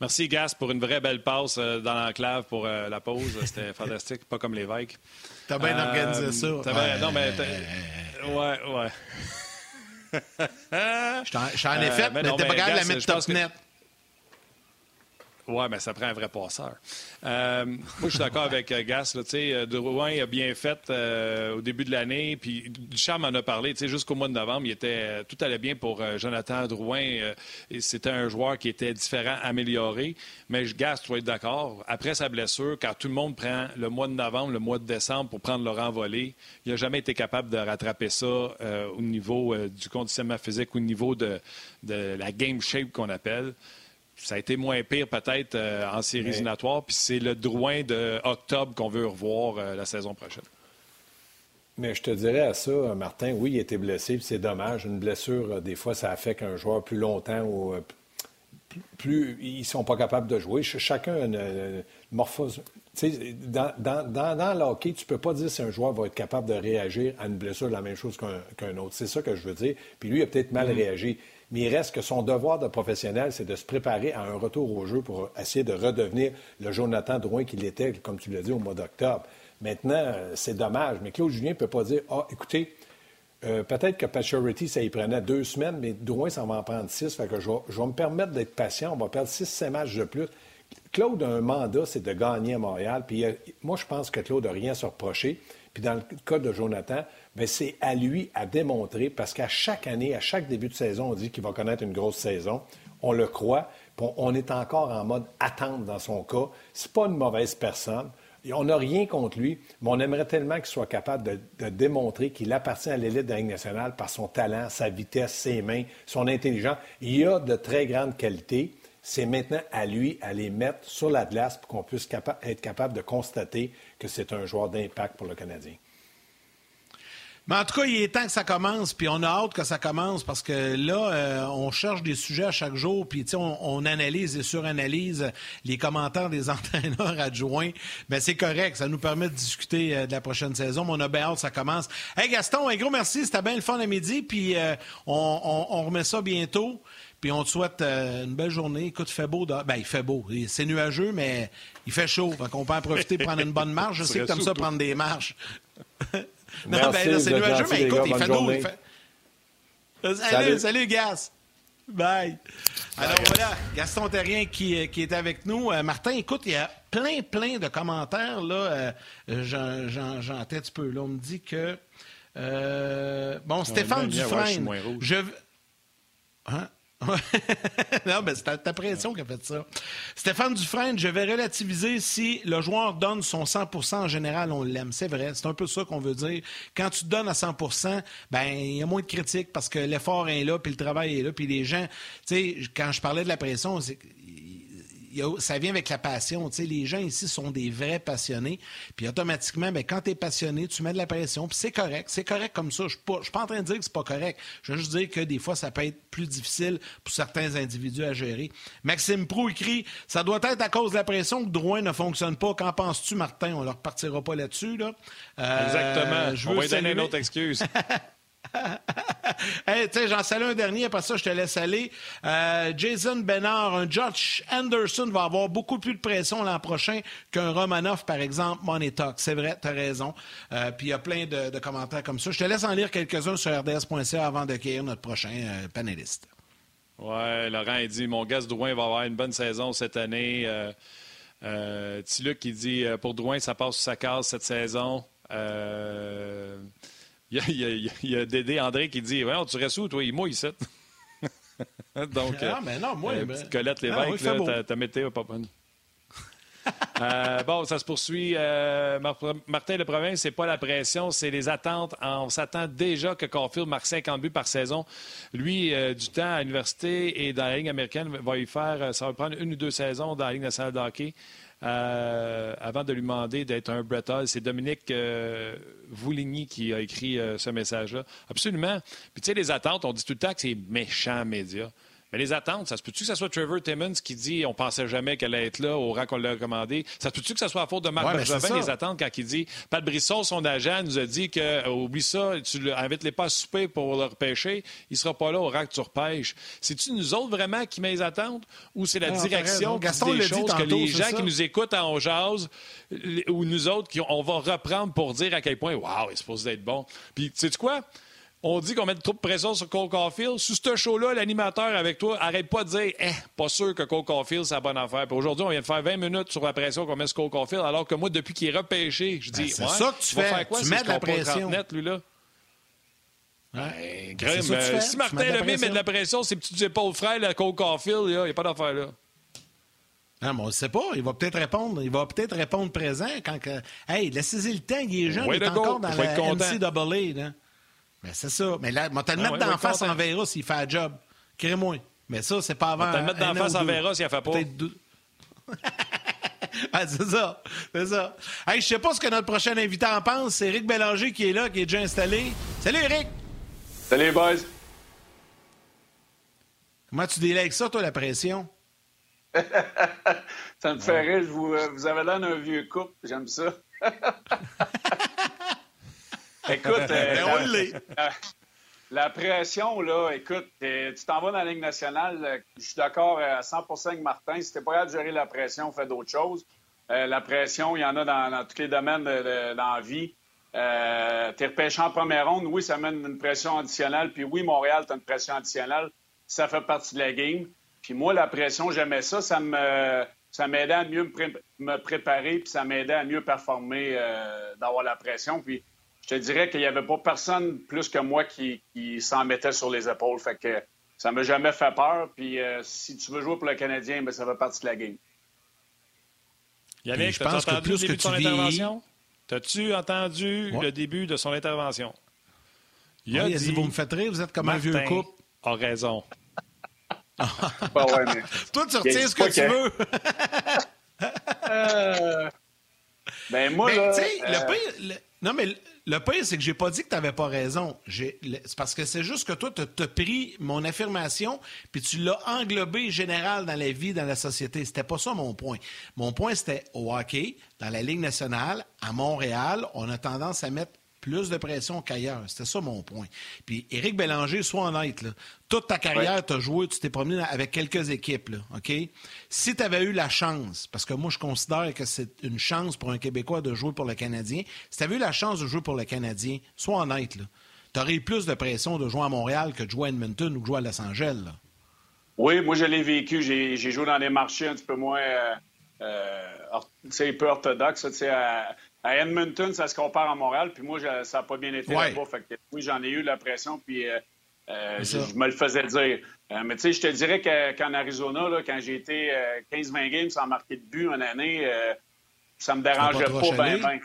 Merci, Gas, pour une vraie belle passe euh, dans l'enclave pour la pause. C'était *laughs* fantastique, pas comme les Vikes. T'as bien organisé ça. Ouais. Non, mais. Ouais, ouais. Je t'en ai fait, mais, t'es pas capable de la mettre top net. Oui, mais ça prend un vrai passeur. Euh, moi, je suis d'accord avec euh, Gas. Euh, Drouin a bien fait au début de l'année. Puis Duchamp en a parlé. Jusqu'au mois de novembre, il était, tout allait bien pour Jonathan Drouin. C'était un joueur qui était différent, amélioré. Mais Gas, tu vas être d'accord. Après sa blessure, quand tout le monde prend le mois de novembre, le mois de décembre pour prendre le renvolé, il n'a jamais été capable de rattraper ça au niveau du conditionnement physique, au niveau de la game shape qu'on appelle ça a été moins pire peut-être euh, en séries éliminatoires. Puis c'est le Drouin d'octobre qu'on veut revoir euh, la saison prochaine. Mais je te dirais à ça, Martin, oui, il a été blessé, c'est dommage. Une blessure, euh, des fois, ça affecte un joueur plus longtemps ou plus, ils ne sont pas capables de jouer. Chacun a une, morphose. Dans, dans, dans, dans, le hockey, tu ne peux pas dire si un joueur va être capable de réagir à une blessure la même chose qu'un autre. C'est ça que je veux dire. Puis lui, il a peut-être mal mm-hmm. réagi mais il reste que son devoir de professionnel, c'est de se préparer à un retour au jeu pour essayer de redevenir le Jonathan Drouin qu'il était, comme tu l'as dit, au mois d'octobre. Maintenant, euh, c'est dommage, mais Claude Julien ne peut pas dire Ah, écoutez, euh, peut-être que Paturity, ça y prenait deux semaines, mais Drouin, ça va en prendre six. Fait que je vais, me permettre d'être patient. On va perdre six, sept matchs de plus. Claude a un mandat, c'est de gagner à Montréal. Puis euh, moi, je pense que Claude n'a rien à se reprocher. Puis dans le cas de Jonathan, ben, c'est à lui à démontrer, parce qu'à chaque année, à chaque début de saison, on dit qu'il va connaître une grosse saison. On le croit. On est encore en mode attente dans son cas. C'est pas une mauvaise personne. On n'a rien contre lui, mais on aimerait tellement qu'il soit capable de, démontrer qu'il appartient à l'élite de la Ligue nationale par son talent, sa vitesse, ses mains, son intelligence. Il a de très grandes qualités. C'est maintenant à lui à les mettre sur la glace pour qu'on puisse être capable de constater que c'est un joueur d'impact pour le Canadien. Mais en tout cas, il est temps que ça commence, puis on a hâte que ça commence parce que là, euh, on cherche des sujets à chaque jour, puis on, on analyse et suranalyse les commentaires des *laughs* entraîneurs adjoints. Mais c'est correct, ça nous permet de discuter euh, de la prochaine saison. Mais on a bien hâte que ça commence. Hey Gaston, un gros merci, c'était bien le fun à midi, puis euh, on, on, remet ça bientôt. Puis on te souhaite une belle journée. Écoute, il fait beau. Ben, il fait beau. C'est nuageux, mais il fait chaud. Fait qu'on peut en profiter pour prendre une bonne marche. Je *laughs* sais que tu aimes ça prendre des marches. *laughs* non, ben là, c'est nuageux, mais écoute, il fait doux. Salut, salut, Gas. Bye. Alors voilà, Gaston Terrien qui, qui est avec nous. Euh, Martin, écoute, il y a plein, plein de commentaires. là. Euh, J'en un petit peu. Là, on me dit que. Euh, bon, Stéphane Dufresne. je, hein? *laughs* non, mais c'est ta, pression qui a fait ça. Stéphane Dufresne, je vais relativiser si le joueur donne son 100% en général, on l'aime. C'est vrai, c'est un peu ça qu'on veut dire. Quand tu donnes à 100% ben il y a moins de critiques parce que l'effort est là, puis le travail est là, puis les gens, tu sais, quand je parlais de la pression, ça vient avec la passion. Tu sais, les gens ici sont des vrais passionnés. Puis automatiquement, ben, quand tu es passionné, tu mets de la pression. Puis c'est correct. C'est correct comme ça. Je ne suis pas en train de dire que c'est pas correct. Je veux juste dire que des fois, ça peut être plus difficile pour certains individus à gérer. Maxime Prou écrit Ça doit être à cause de la pression que Drouin ne fonctionne pas. Qu'en penses-tu, Martin On ne repartira pas là-dessus. Là. Euh, Exactement. Je veux On va donner une autre excuse. *laughs* *laughs* j'en salue un dernier, après ça, je te laisse aller. Euh, Jason Bernard, un Josh Anderson va avoir beaucoup plus de pression l'an prochain qu'un Romanov, par exemple, Money. C'est vrai, tu as raison. Euh, puis il y a plein de, commentaires comme ça. Je te laisse en lire quelques-uns sur rds.ca avant d'accueillir notre prochain euh, panéliste. Ouais, Laurent, il dit Mon gars Drouin va avoir une bonne saison cette année. Tiluc, qui dit Pour Drouin, ça passe sur sa case cette saison. Il y, a, Dédé André qui dit Tu restes où, toi? Il mouille, ça. *laughs* Donc, ah, mais non, moi, euh, petite Colette Lévesque, ah, ta, ta, météo pas bonne. *laughs* Euh, bon, ça se poursuit. Euh, Martin Le Province, c'est pas la pression, c'est les attentes. On s'attend déjà que Caulfield marque 50 buts par saison. Lui, euh, du temps à l'université et dans la Ligue américaine, va y faire, ça va prendre une ou deux saisons dans la Ligue nationale de hockey. Avant de lui demander d'être un Brett C'est Dominique Vouligny qui a écrit ce message-là. Absolument. Puis tu sais, les attentes, on dit tout le temps que c'est méchant média. Mais les attentes, ça se peut-tu que ce soit Trevor Timmons qui dit on pensait jamais qu'elle allait être là au rang qu'on l'a recommandé? Ça se peut-tu que ce soit à faute de Marc ouais, Bergevin, les attentes, quand il dit Pat Brisson, son agent, nous a dit que euh, oublie ça, tu invites-les pas à souper pour le repêcher, il sera pas là au rang que tu repêches. C'est-tu nous autres vraiment qui met les attentes ou c'est la direction qui dit des choses que les gens qui nous écoutent en jazz ou nous autres, qui, on va reprendre pour dire à quel point, waouh, il est supposé être bon. Puis, sais-tu quoi? On dit qu'on met trop de pression sur Cole Caulfield. Sous ce show-là, l'animateur avec toi, arrête pas de dire eh, pas sûr que Cole Caulfield, c'est la bonne affaire. Puis aujourd'hui, on vient de faire 20 minutes sur la pression qu'on met sur Cole Caulfield, alors que moi, depuis qu'il est repêché, je dis ben, C'est ça que tu fais. Faire quoi, tu mets de la pression. Net, lui, là? Ouais, ben, euh, si Martin Lemay met de la pression, c'est petit épaules frères, le Cole Caulfield, il n'y a pas d'affaire là. Non, mais on ne sait pas. Il va peut-être répondre. Il va peut-être répondre présent quand que. Hey, laissez-y le temps. Il est jeune. il est encore dans la NCAA. Là. Mais c'est ça. Mais là, moi, te le ah mettre d'en face en Vera s'il fait un job. Crée-moi. Mais ça, c'est pas avant. te le mettre d'en face en Vera s'il a fait pas. Peut-être deux. *laughs* ah, c'est ça. C'est ça. Hey, je sais pas ce que notre prochain invité en pense. C'est Eric Bélanger qui est là, qui est déjà installé. Salut, Eric. Salut, boys. Comment tu délègues ça, toi, la pression? *laughs* ça me fait rire. Vous, euh, vous avez l'air d'un vieux couple. J'aime ça. *laughs* Écoute, *laughs* euh, la, pression, là, écoute, tu t'en vas dans la Ligue nationale, euh, je suis d'accord à 100% avec Martin. Si t'es pas capable de gérer la pression, fais d'autres choses. Euh, la pression, il y en a dans, tous les domaines de, dans la vie. Euh, t'es repêché en première ronde, oui, ça mène une pression additionnelle. Puis oui, Montréal, t'as une pression additionnelle. Ça fait partie de la game. Puis moi, la pression, j'aimais ça. Ça me ça m'aidait à mieux me, préparer, puis ça m'aidait à mieux performer d'avoir la pression. Puis je te dirais qu'il n'y avait pas personne plus que moi qui, s'en mettait sur les épaules. Fait que ça m'a jamais fait peur. Puis euh, si tu veux jouer pour le Canadien, ben, ça fait partie de la game. Yannick, as-tu entendu le début de son intervention? As-tu entendu le début de son intervention? Il a dit, vous me faites rire, vous êtes comme un vieux couple. a raison. *laughs* ouais, mais... Toi, tu retiens ce que tu veux. *laughs* euh... Ben moi, là, le euh, pire, non, mais le pire, c'est que j'ai pas dit que tu n'avais pas raison. C'est parce que c'est juste que toi, tu as pris mon affirmation puis tu l'as englobé général dans la vie, dans la société. C'était pas ça mon point. Mon point, c'était au hockey, dans la Ligue nationale, à Montréal, on a tendance à mettre plus de pression qu'ailleurs. C'était ça mon point. Puis Éric Bélanger, sois honnête, là. toute ta carrière, tu as joué, tu t'es promené avec quelques équipes, là, OK? Si tu avais eu la chance, parce que moi je considère que c'est une chance pour un Québécois de jouer pour le Canadien, si tu avais eu la chance de jouer pour le Canadien, sois honnête, tu aurais eu plus de pression de jouer à Montréal que de jouer à Edmonton ou de jouer à Los Angeles. Là. Oui, moi je l'ai vécu. J'ai joué dans des marchés un petit peu moins... Euh, euh, peu orthodoxe, à, à Edmonton, ça se compare à Montréal, puis moi, ça n'a pas bien été là-bas. Fait que, oui, j'en ai eu la pression, puis euh, euh, je, me le faisais dire. Euh, mais tu sais, je te dirais qu'en Arizona, là, quand j'ai été 15-20 games sans marquer de but une année, ça me dérangeait pas bien, bien.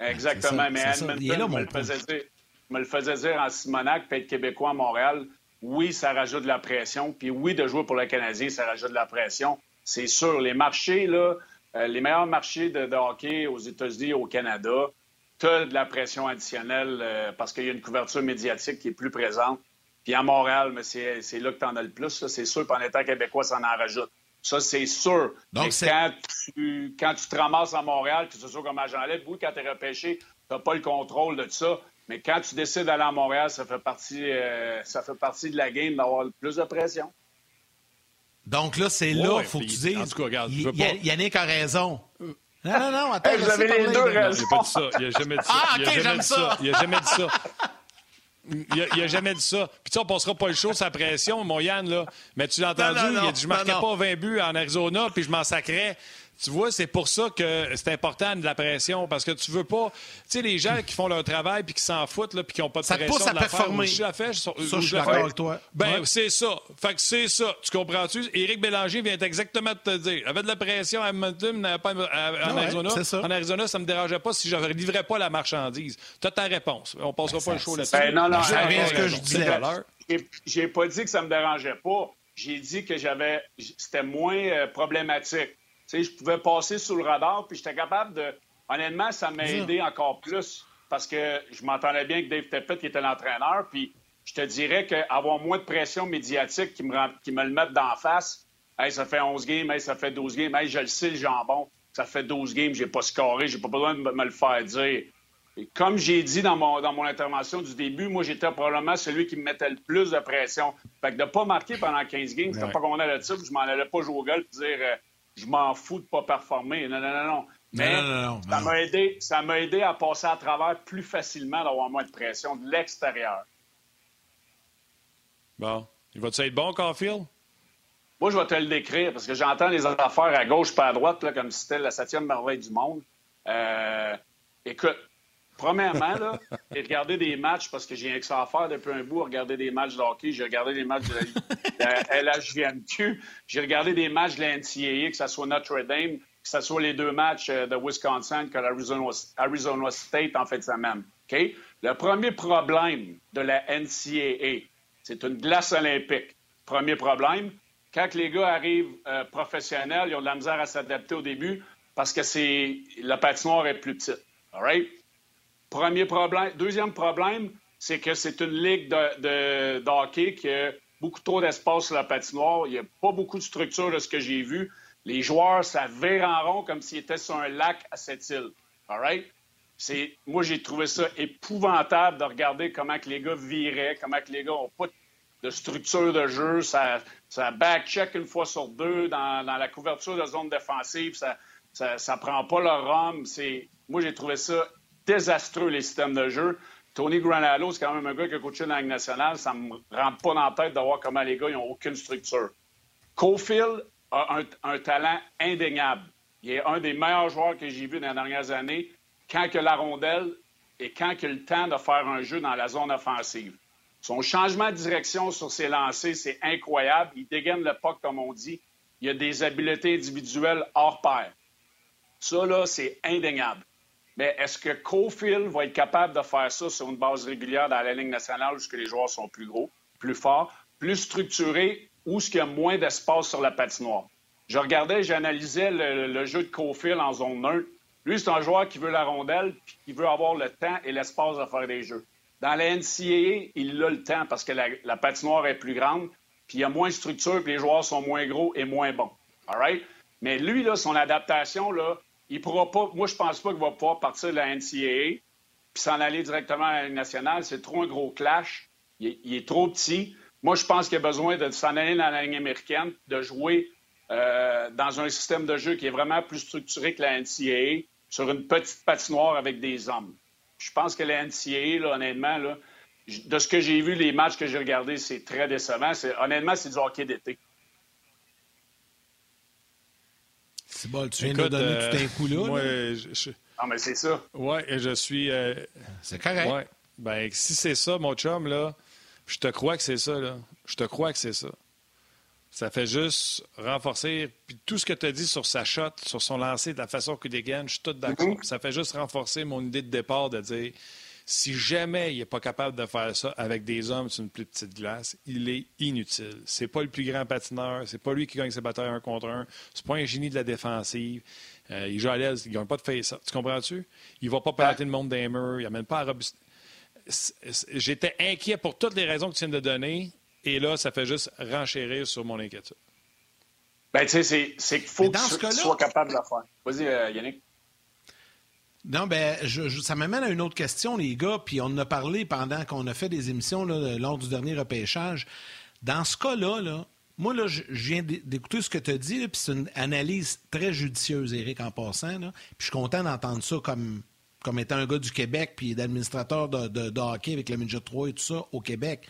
Exactement. mais Edmonton, me, le faisait dire, me le faisait dire en Simonac, puis être québécois à Montréal, oui, ça rajoute de la pression. Puis oui, de jouer pour le Canadien, ça rajoute de la pression. C'est sûr. Les marchés, là, les meilleurs marchés de, hockey aux États-Unis et au Canada, tu as de la pression additionnelle euh, parce qu'il y a une couverture médiatique qui est plus présente. Puis à Montréal, mais c'est là que tu en as le plus. C'est sûr, puis en étant québécois, ça en rajoute. Ça, c'est sûr. Donc, quand tu, quand tu te ramasses à Montréal, que ce soit comme agent libre, oui, quand tu es repêché, tu n'as pas le contrôle de ça. Mais quand tu décides d'aller à Montréal, ça fait partie, euh, ça fait partie de la game d'avoir plus de pression. Donc là, c'est là, il faut que tu dises. En tout cas, regarde, je veux pas... Yannick a raison. Non, non, non, attends. vous avez les deux raisons. pas dit ça. Il n'a jamais dit ça. Ah, OK, j'aime ça. Il n'a jamais dit ça. *laughs* Il a, jamais dit ça. Puis tu sais, on passera pas le show sa pression, mon Yann, là. Mais tu l'as entendu, il a dit je marquais pas 20 buts en Arizona, puis je m'en sacrais. Tu vois, c'est pour ça que c'est important de la pression, parce que tu veux pas... Tu sais, les gens qui font leur travail puis qui s'en foutent, puis qui n'ont pas de ça pression... Ça pousse à performer. Je la fais, je, ça, je suis d'accord avec toi. Ben, c'est ça. Fait que c'est ça. Tu comprends-tu? Éric Bélanger vient exactement de te dire. Avec de la pression à Edmonton, pas en Arizona. Ça. En Arizona, ça me dérangeait pas si je ne livrais pas la marchandise. Tu as ta réponse. On passera pas le show là-dessus. Ben, non, non, ce que je disais. J'ai pas dit que ça me dérangeait pas. J'ai dit que j'avais, c'était moins euh, problématique. Tu sais, je pouvais passer sous le radar, puis j'étais capable de. Honnêtement, ça m'a aidé encore plus parce que je m'entendais bien avec Dave Tepet, qui était l'entraîneur, puis je te dirais qu'avoir moins de pression médiatique qui me, qui me le mette d'en face, hey, ça fait 11 games, hey, ça fait 12 games, hey, je le sais, le jambon, ça fait 12 games, j'ai pas scoré, j'ai pas besoin de me le faire dire comme j'ai dit dans mon, dans mon intervention du début, moi, j'étais probablement celui qui me mettait le plus de pression. Fait que de pas marquer pendant 15 games, c'était pas qu'on allait ça, je m'en allais pas jouer au golf et dire euh, je m'en fous de pas performer. Non, non, non, non. Mais ça m'a aidé, ça m'a aidé à passer à travers plus facilement, d'avoir moins de pression de l'extérieur. Bon. Il va-tu être bon, Caulfield? Moi, je vais te le décrire parce que j'entends les affaires à gauche pas à droite, là, comme si c'était la septième merveille du monde. Euh, écoute, Premièrement, là, j'ai regardé des matchs parce que j'ai rien que ça à faire depuis un bout, regarder des matchs de hockey. J'ai regardé des matchs de la LHVMQ. J'ai regardé des matchs de la NCAA, que ce soit Notre Dame, que ce soit les deux matchs euh, de Wisconsin que l'Arizona Arizona State en fait de semaine. OK? Le premier problème de la NCAA, c'est une glace olympique. Premier problème, quand les gars arrivent euh, professionnels, ils ont de la misère à s'adapter au début parce que c'est la patinoire est plus petite. All right? Premier problème. Deuxième problème, c'est que c'est une ligue de, hockey qui a beaucoup trop d'espace sur la patinoire. Il n'y a pas beaucoup de structure de ce que j'ai vu. Les joueurs, ça vire en rond comme s'ils étaient sur un lac à cette île. All right? moi, j'ai trouvé ça épouvantable de regarder comment que les gars viraient, comment que les gars n'ont pas de structure de jeu. Ça, ça back-check une fois sur deux dans, la couverture de zone défensive. Ça, ça, prend pas leur rhum. Moi, j'ai trouvé ça désastreux, les systèmes de jeu. Tony Granado, c'est quand même un gars qui a coaché dans la Ligue nationale. Ça me rentre pas dans la tête de voir comment les gars, n'ont aucune structure. Cofield a un, talent indéniable. Il est un des meilleurs joueurs que j'ai vu dans les dernières années quand il a la rondelle et quand il a le temps de faire un jeu dans la zone offensive. Son changement de direction sur ses lancers, c'est incroyable. Il dégaine le puck, comme on dit. Il a des habiletés individuelles hors pair. Ça, là, c'est indéniable. Mais est-ce que Cofield va être capable de faire ça sur une base régulière dans la Ligue nationale où les joueurs sont plus gros, plus forts, plus structurés, où ce qu'il y a moins d'espace sur la patinoire? Je regardais, j'analysais le, jeu de Cofield en zone neutre. Lui, c'est un joueur qui veut la rondelle puis qui veut avoir le temps et l'espace de faire des jeux. Dans la NCAA, il a le temps parce que la, patinoire est plus grande, puis il y a moins de structure, puis les joueurs sont moins gros et moins bons. All right? Mais lui, là, son adaptation, là, il pourra pas. Moi, je pense pas qu'il va pouvoir partir de la NCAA puis s'en aller directement à la nationale. C'est trop un gros clash. Il est, trop petit. Moi, je pense qu'il a besoin de s'en aller dans la Ligue américaine, de jouer euh, dans un système de jeu qui est vraiment plus structuré que la NCAA, sur une petite patinoire avec des hommes. Je pense que la NCAA, honnêtement, là, de ce que j'ai vu, les matchs que j'ai regardés, c'est très décevant. Honnêtement, c'est du hockey d'été. C'est bon, tu viens de donner tout un coup là. Euh, je, Ah, mais c'est ça. Oui, et je suis. Euh, c'est correct. Ouais. Ben, si c'est ça, mon chum, là, je te crois que c'est ça, là. Je te crois que c'est ça. Ça fait juste renforcer. Puis tout ce que tu as dit sur sa shot, sur son lancer, de la façon qu'il dégaine, je suis tout d'accord. Mm-hmm. Ça fait juste renforcer mon idée de départ de dire si jamais il n'est pas capable de faire ça avec des hommes sur une plus petite glace, il est inutile. C'est pas le plus grand patineur, c'est pas lui qui gagne ses batailles un contre un, c'est pas un génie de la défensive. Euh, il joue à l'aise, il ne gagne pas de face. Tu comprends-tu? Il va pas planter le monde des murs, il n'amène pas à robust... J'étais inquiet pour toutes les raisons que tu viens de donner, et là, ça fait juste renchérir sur mon inquiétude. Ben, tu sais, c'est qu'il faut que tu sois capable de le faire. Vas-y, euh, Yannick. Non, ben, ça m'amène à une autre question, les gars, puis on en a parlé pendant qu'on a fait des émissions lors du dernier repêchage. Dans ce cas-là, là, moi, là, je viens d'écouter ce que tu as dit, puis c'est une analyse très judicieuse, Eric, en passant. Puis je suis content d'entendre ça comme, étant un gars du Québec, puis d'administrateur de, de, hockey avec le Midget 3 et tout ça au Québec.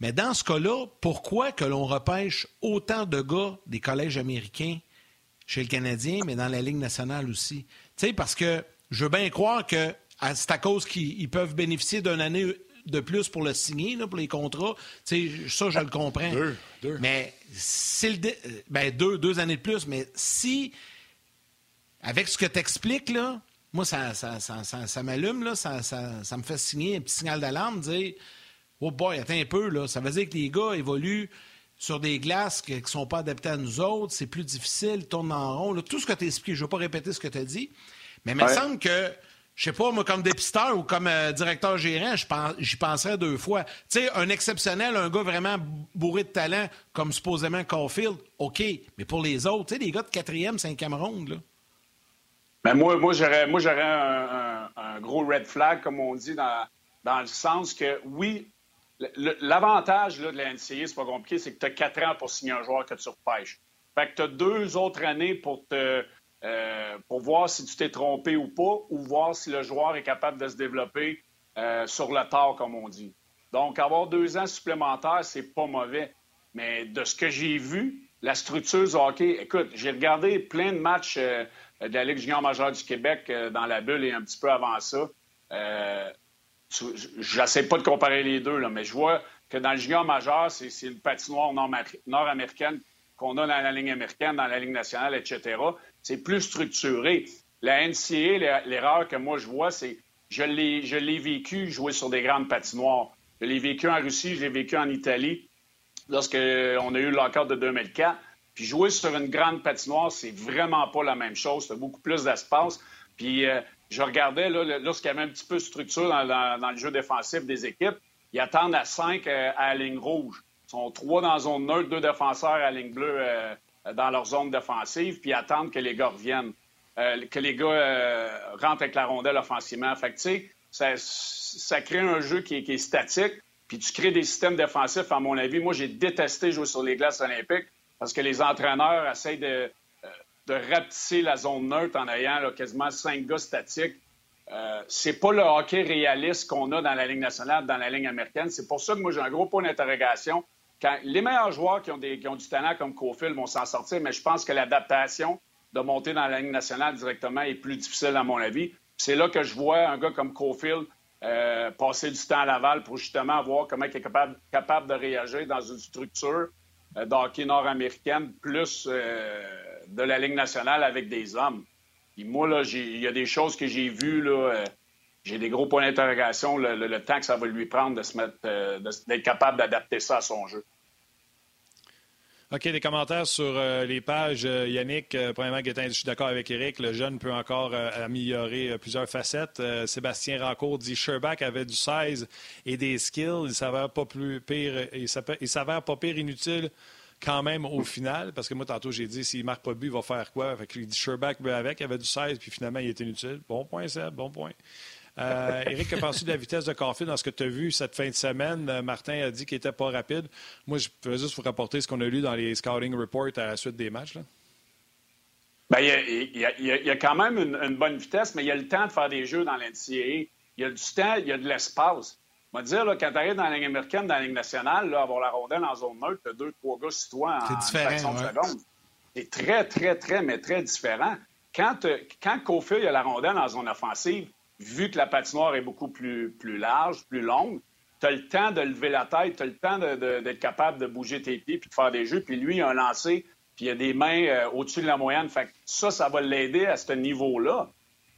Mais dans ce cas-là, pourquoi que l'on repêche autant de gars des collèges américains chez le Canadien, mais dans la Ligue nationale aussi? Tu sais, parce que je veux bien croire que c'est à cause qu'ils peuvent bénéficier d'une année de plus pour le signer, pour les contrats. Ça, je le comprends. Deux. deux. Mais c'est le. Ben, deux, deux années de plus. Mais si, avec ce que tu expliques, là, moi, ça, ça, ça, ça m'allume, là, ça, ça, me fait signer un petit signal d'alarme, dire Oh boy, attends un peu, là. Ça veut dire que les gars évoluent sur des glaces qui ne sont pas adaptées à nous autres, c'est plus difficile, tournent en rond. Tout ce que tu expliqué, je ne vais pas répéter ce que tu as dit, mais il me semble que, je sais pas, moi, comme dépisteur ou comme euh, directeur gérant, j'y penserais deux fois. Tu sais, un exceptionnel, un gars vraiment bourré de talent, comme supposément Caulfield, OK, mais pour les autres, tu sais, les gars de quatrième, cinquième ronde, là. Ben moi, moi j'aurais, moi, j'aurais un, gros red flag, comme on dit, dans, dans le sens que, oui, L'avantage de la NCA, c'est pas compliqué, c'est que tu as quatre ans pour signer un joueur que tu repêches. Fait que tu as deux autres années pour te euh, pour voir si tu t'es trompé ou pas, ou voir si le joueur est capable de se développer euh, sur le tard, comme on dit. Donc, avoir deux ans supplémentaires, c'est pas mauvais. Mais de ce que j'ai vu, la structure hockey, écoute, j'ai regardé plein de matchs euh, de la Ligue junior majeure du Québec dans la bulle et un petit peu avant ça. J'essaie pas de comparer les deux, là, mais je vois que dans le junior majeur, c'est une patinoire nord-américaine qu'on a dans la ligne américaine, dans la ligne nationale, etc. C'est plus structuré. La NCA, l'erreur que moi je vois, c'est je l'ai vécu jouer sur des grandes patinoires. Je l'ai vécu en Russie, je l'ai vécu en Italie lorsqu'on a eu l'accord de 2004. Puis jouer sur une grande patinoire, c'est vraiment pas la même chose. C'est beaucoup plus d'espace. Puis euh, je regardais, lorsqu'il y avait un petit peu de structure dans, le jeu défensif des équipes, ils attendent à cinq euh, à la ligne rouge. Ils sont trois dans zone neutre, deux défenseurs à la ligne bleue euh, dans leur zone défensive, puis ils attendent que les gars reviennent, euh, que les gars rentrent avec la rondelle offensivement. Fait que, sais, ça, crée un jeu qui est, statique, puis tu crées des systèmes défensifs, à mon avis. Moi, j'ai détesté jouer sur les glaces olympiques parce que les entraîneurs essayent de, de rapetisser la zone neutre en ayant quasiment cinq gars statiques. Euh, c'est pas le hockey réaliste qu'on a dans la Ligue nationale, dans la Ligue américaine. C'est pour ça que moi, j'ai un gros point d'interrogation. Les meilleurs joueurs qui ont, du talent comme Cofield vont s'en sortir, mais je pense que l'adaptation de monter dans la Ligue nationale directement est plus difficile, à mon avis. C'est là que je vois un gars comme Cofield euh, passer du temps à Laval pour justement voir comment il est capable, de réagir dans une structure euh, d'hockey nord-américaine plus euh, de la Ligue nationale avec des hommes. Moi, il y a des choses que j'ai vues, là, euh, j'ai des gros points d'interrogation, le, temps que ça va lui prendre de se mettre, euh, d'être capable d'adapter ça à son jeu. OK, des commentaires sur euh, les pages. Yannick, premièrement, je suis d'accord avec Eric. Le jeune peut encore améliorer plusieurs facettes. Sébastien Rancourt dit Sherback avait du 16 et des skills. Il s'avère pas plus pire. Il s'avère pas pire inutile quand même au final, parce que moi, tantôt, j'ai dit, s'il marque pas but, il va faire quoi? Fait que, il dit Sherback avec, il avait du 16, puis finalement, il est inutile. Bon point, Seb, bon point. Euh, Éric, que penses-tu de la vitesse de Caulfield dans ce que tu as vu cette fin de semaine? Euh, Martin a dit qu'il n'était pas rapide. Moi, je peux juste vous rapporter ce qu'on a lu dans les scouting reports à la suite des matchs. Bien, il, y a, quand même une, une, bonne vitesse, mais il y a le temps de faire des jeux dans l'NCAA. Il y a du temps, il y a de l'espace. On va dire, là, quand tu arrives dans la ligne américaine, dans la ligne nationale, là, avoir la rondelle en zone neutre, tu as deux, trois gars sur toi en, fraction de seconde. C'est très, très, très, mais très différent. Quand, quand Cofield a la rondelle en zone offensive, vu que la patinoire est beaucoup plus, plus large, plus longue, tu as le temps de lever la tête, tu as le temps d'être capable de bouger tes pieds puis de faire des jeux. Puis lui, il a un lancé, puis il a des mains euh, au-dessus de la moyenne. Fait ça, ça va l'aider à ce niveau-là.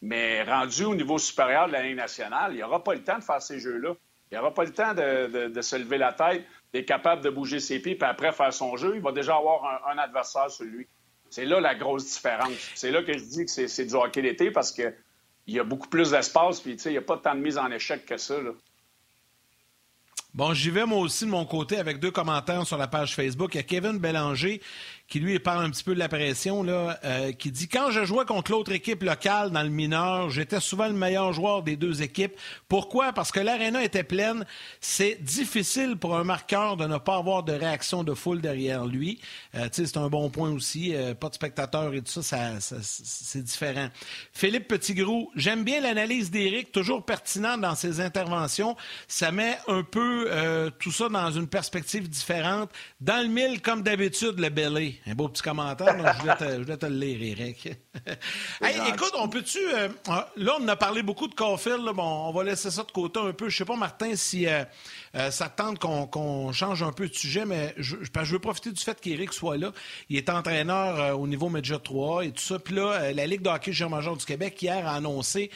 Mais rendu au niveau supérieur de la ligne nationale, il n'aura pas le temps de faire ces jeux-là. Il n'aura pas le temps de, se lever la tête, d'être capable de bouger ses pieds, puis après faire son jeu. Il va déjà avoir un, adversaire sur lui. C'est là la grosse différence. C'est là que je dis que c'est du hockey d'été parce qu'il y a beaucoup plus d'espace, puis il n'y a pas tant de mise en échec que ça. Bon, j'y vais moi aussi de mon côté avec deux commentaires sur la page Facebook. Il y a Kevin Bélanger qui lui parle un petit peu de la pression, là, euh, qui dit Quand je jouais contre l'autre équipe locale dans le mineur, j'étais souvent le meilleur joueur des deux équipes. Pourquoi? Parce que l'aréna était pleine. C'est difficile pour un marqueur de ne pas avoir de réaction de foule derrière lui. Euh, c'est un bon point aussi. Euh, pas de spectateurs et tout ça, ça, c'est différent. Philippe Petitgrou, j'aime bien l'analyse d'Éric, toujours pertinent dans ses interventions. Ça met un peu tout ça dans une perspective différente. Dans le mille, comme d'habitude, le belé. Un beau petit commentaire. je, voulais te, le lire, Eric. *laughs* écoute, on peut-tu. Euh, ah, là, on a parlé beaucoup de Caulfield. Bon, on va laisser ça de côté un peu. Je sais pas, Martin, si euh, euh, ça tente qu'on change un peu de sujet, mais je, veux profiter du fait qu'Éric soit là. Il est entraîneur au niveau Major 3 et tout ça. Puis là, la Ligue de hockey major du Québec, hier, a annoncé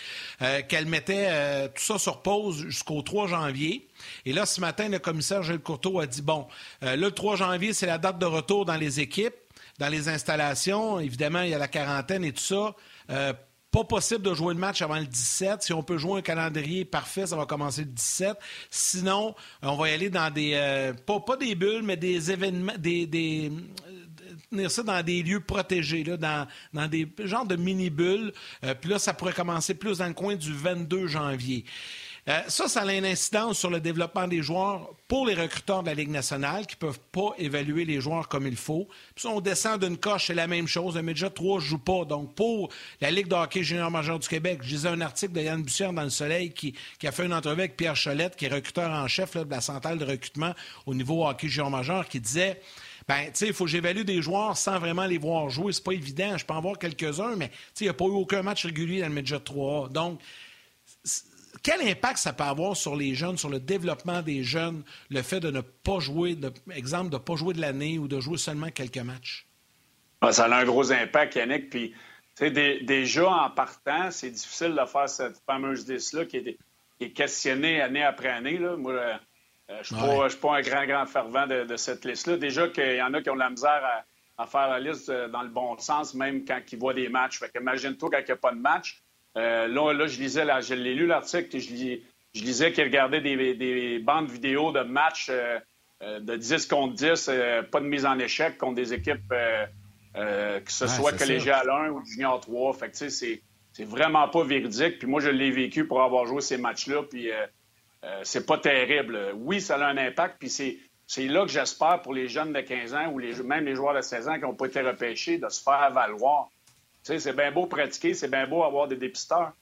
qu'elle mettait tout ça sur pause jusqu'au 3 janvier. Et là, ce matin, le commissaire Gilles Courteau a dit, bon, là, le 3 janvier, c'est la date de retour dans les équipes dans les installations. Évidemment, il y a la quarantaine et tout ça. Euh, pas possible de jouer le match avant le 17. Si on peut jouer un calendrier parfait, ça va commencer le 17. Sinon, on va y aller dans des euh, pas, des bulles, mais des événements, des, des tenir ça dans des lieux protégés, là, dans, dans des genres de mini-bulles. Euh, puis là, ça pourrait commencer plus dans le coin du 22 janvier. Euh, ça, ça a une incidence sur le développement des joueurs pour les recruteurs de la Ligue nationale qui ne peuvent pas évaluer les joueurs comme il faut. Puis on descend d'une coche, c'est la même chose. Le Média 3 ne joue pas. Donc, pour la Ligue de hockey junior majeur du Québec, je lisais un article de Yann Bussière dans Le Soleil qui, a fait une entrevue avec Pierre Cholette, qui est recruteur en chef de la centrale de recrutement au niveau hockey junior majeur, qui disait ben, tu sais, il faut que j'évalue des joueurs sans vraiment les voir jouer. C'est pas évident. Je peux en voir quelques-uns, mais il n'y a pas eu aucun match régulier dans le Média 3 Donc, quel impact ça peut avoir sur les jeunes, sur le développement des jeunes, le fait de ne pas jouer, de, exemple, de ne pas jouer de l'année ou de jouer seulement quelques matchs? Ah, ça a un gros impact, Yannick. Puis, déjà en partant, c'est difficile de faire cette fameuse liste-là qui est, qui est, questionnée année après année. Là. Moi, euh, je ne suis, pas un grand, grand fervent de, cette liste-là. Déjà qu'il y en a qui ont de la misère à, faire la liste euh, dans le bon sens, même quand ils voient des matchs. Fait imagine-toi quand il n'y a pas de match. Euh, là, je lisais, là, je l'ai lu l'article, je, je lisais qu'il regardait des, bandes vidéo de matchs euh, euh, de 10 contre 10, pas de mise en échec contre des équipes, que ce soit collégial 1 ou junior 3. Fait que, c'est, c'est vraiment pas véridique. Puis moi, je l'ai vécu pour avoir joué ces matchs-là, puis c'est pas terrible. Oui, ça a un impact, puis c'est, c'est là que j'espère pour les jeunes de 15 ans ou les, même les joueurs de 16 ans qui n'ont pas été repêchés de se faire valoir c'est bien beau pratiquer, c'est bien beau avoir des dépisteurs